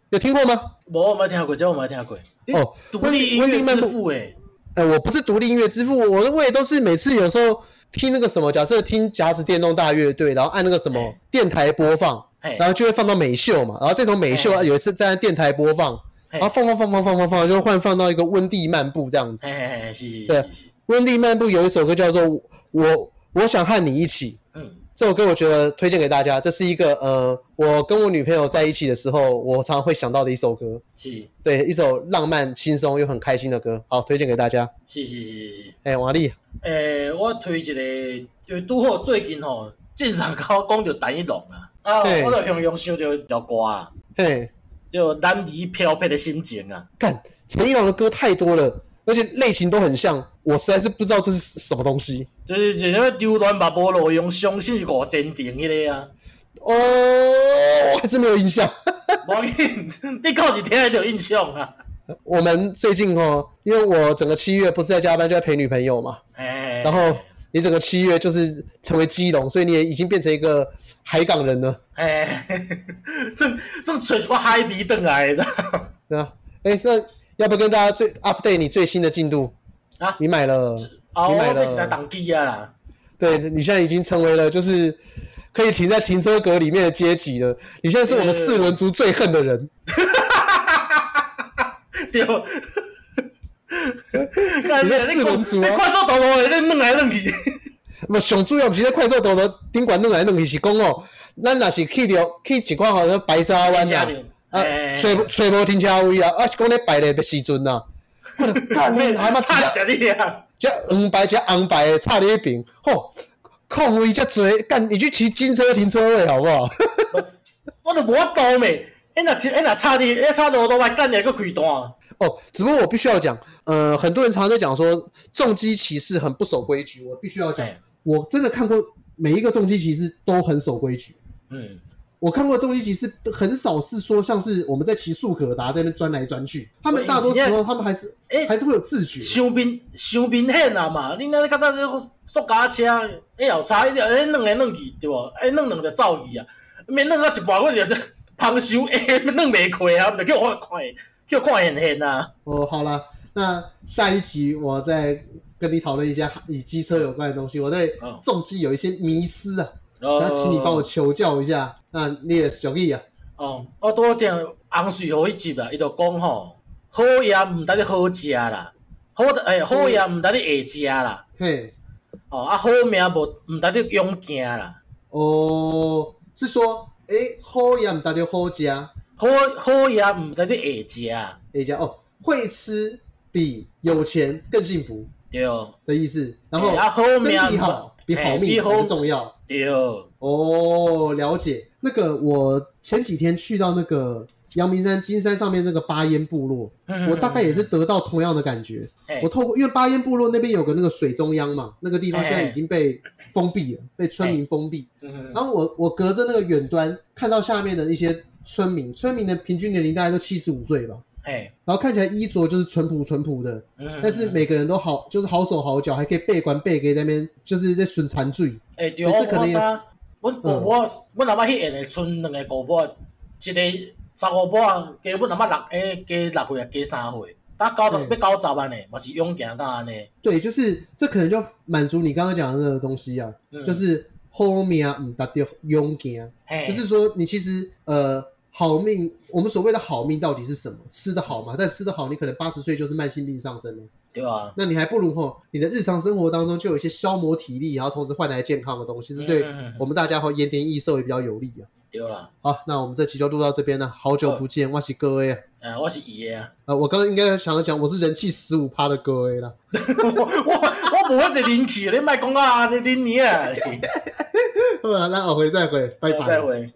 有听过吗？我没听过，这我没听过。哦，独立音乐之父，哎，呃，我不是独立音乐之父，我的位都是每次有时候听那个什么，假设听夹子电动大乐队，然后按那个什么电台播放，然后就会放到美秀嘛，然后这种美秀有一次在电台播放，然后放放放放放放放，就换放到一个温蒂漫步这样子，哎对。温蒂漫步有一首歌叫做《我我想和你一起》，嗯，这首歌我觉得推荐给大家。这是一个呃，我跟我女朋友在一起的时候，我常常会想到的一首歌。是，对，一首浪漫、轻松又很开心的歌。好，推荐给大家。是是是是是。哎，王力。诶，我推一个，因为拄好最近吼，经常跟我讲着陈一龙啊，啊，我就常常想着一条歌啊，嘿，就男儿飘泊的心情啊。干，陈一龙的歌太多了。而且类型都很像，我实在是不知道这是什么东西。就是就那个丢乱把菠萝用相信我坚定的呀。哦，我还是没有印象。我你告几天还有印象啊？我们最近哦，因为我整个七月不是在加班，就在陪女朋友嘛。哎。然后你整个七月就是成为基隆，所以你也已经变成一个海港人了。哎。这这吹出海鼻灯来的。对啊。哎，那。要不跟大家最 update 你最新的进度啊？你买了？哦，你买了？我当机啊啦！对，你现在已经成为了就是可以停在停车格里面的阶级了。你现在是我们四轮族最恨的人。哈哈哈哈哈！对，你是四轮族啊！快速道路在弄来弄去。不，上主要不是在快速道路顶管弄来弄去，是讲哦，咱若是去掉去一块好像白沙湾啊。啊，找找无停车位啊！啊，是讲咧排列的时阵 呐，干咩还嘛差一点啊？这黄牌这红牌的差你一边，吼，空位遮多，干你去骑金车停车位好不好？我都无法度咩？哎那哎那差你哎差多多万，干你个开单哦，只不过我必须要讲，呃，很多人常常在讲说重机骑士很不守规矩，我必须要讲，我真的看过每一个重机骑士都很守规矩，嗯。我看过重机骑士很少是说像是我们在骑速可达在那边钻来钻去，他们大多时候他们还是哎还是会有自觉。伤兵伤兵险啊嘛，你那个刚才这个速卡车哎有差一点哎弄来弄去对不？哎弄两个走去啊，免弄到一半我就旁修哎弄没开啊，就叫我看叫我看很很呐。哦好了，那下一集我再跟你讨论一下与机车有关的东西。我对重机有一些迷思啊。想请你帮我求教一下，那你也小弟啊？哦，我多听洪水河一集啊，伊就讲吼，好嘢唔得你好食啦，好诶、欸、好嘢唔得你会食啦，嘿，哦啊好命无唔得你勇行啦。哦，是说诶、欸、好嘢唔得你好食，好好嘢唔得你会食，会食哦，会吃比有钱更幸福，对哦的意思。然后身体好比好命更重要。对哦，了解。那个我前几天去到那个阳明山金山上面那个巴烟部落，我大概也是得到同样的感觉。我透过因为巴烟部落那边有个那个水中央嘛，那个地方现在已经被封闭了，被村民封闭。然后我我隔着那个远端看到下面的一些村民，村民的平均年龄大概都七十五岁吧。哎，然后看起来衣着就是淳朴淳朴的，但是每个人都好，就是好手好脚，还可以背管背给那边，就是在损残罪。哎，对，我看他，我姑婆，我阿妈去演的村两个姑婆，一个十五婆，加我阿妈六，哎，加六岁啊，加三岁，他高十，要高十万呢，嘛是勇敢到安尼。对，就是这可能就满足你刚刚讲的那个东西啊，就是好命唔达到勇敢，就是说你其实呃。好命，我们所谓的好命到底是什么？吃得好嘛？但吃得好，你可能八十岁就是慢性病上身了，对啊。那你还不如吼，你的日常生活当中就有一些消磨体力，然后同时换来健康的东西，是对我们大家和延年益寿也比较有利啊。对了，好，那我们这期就录到这边了。好久不见，我是各位啊。呃，我是爷啊。呃，我刚刚应该想要讲，我是人气十五趴的各位啦。我我我冇这人气，你卖讲啊，你听你啊。好了，那我回再回，拜拜。再会。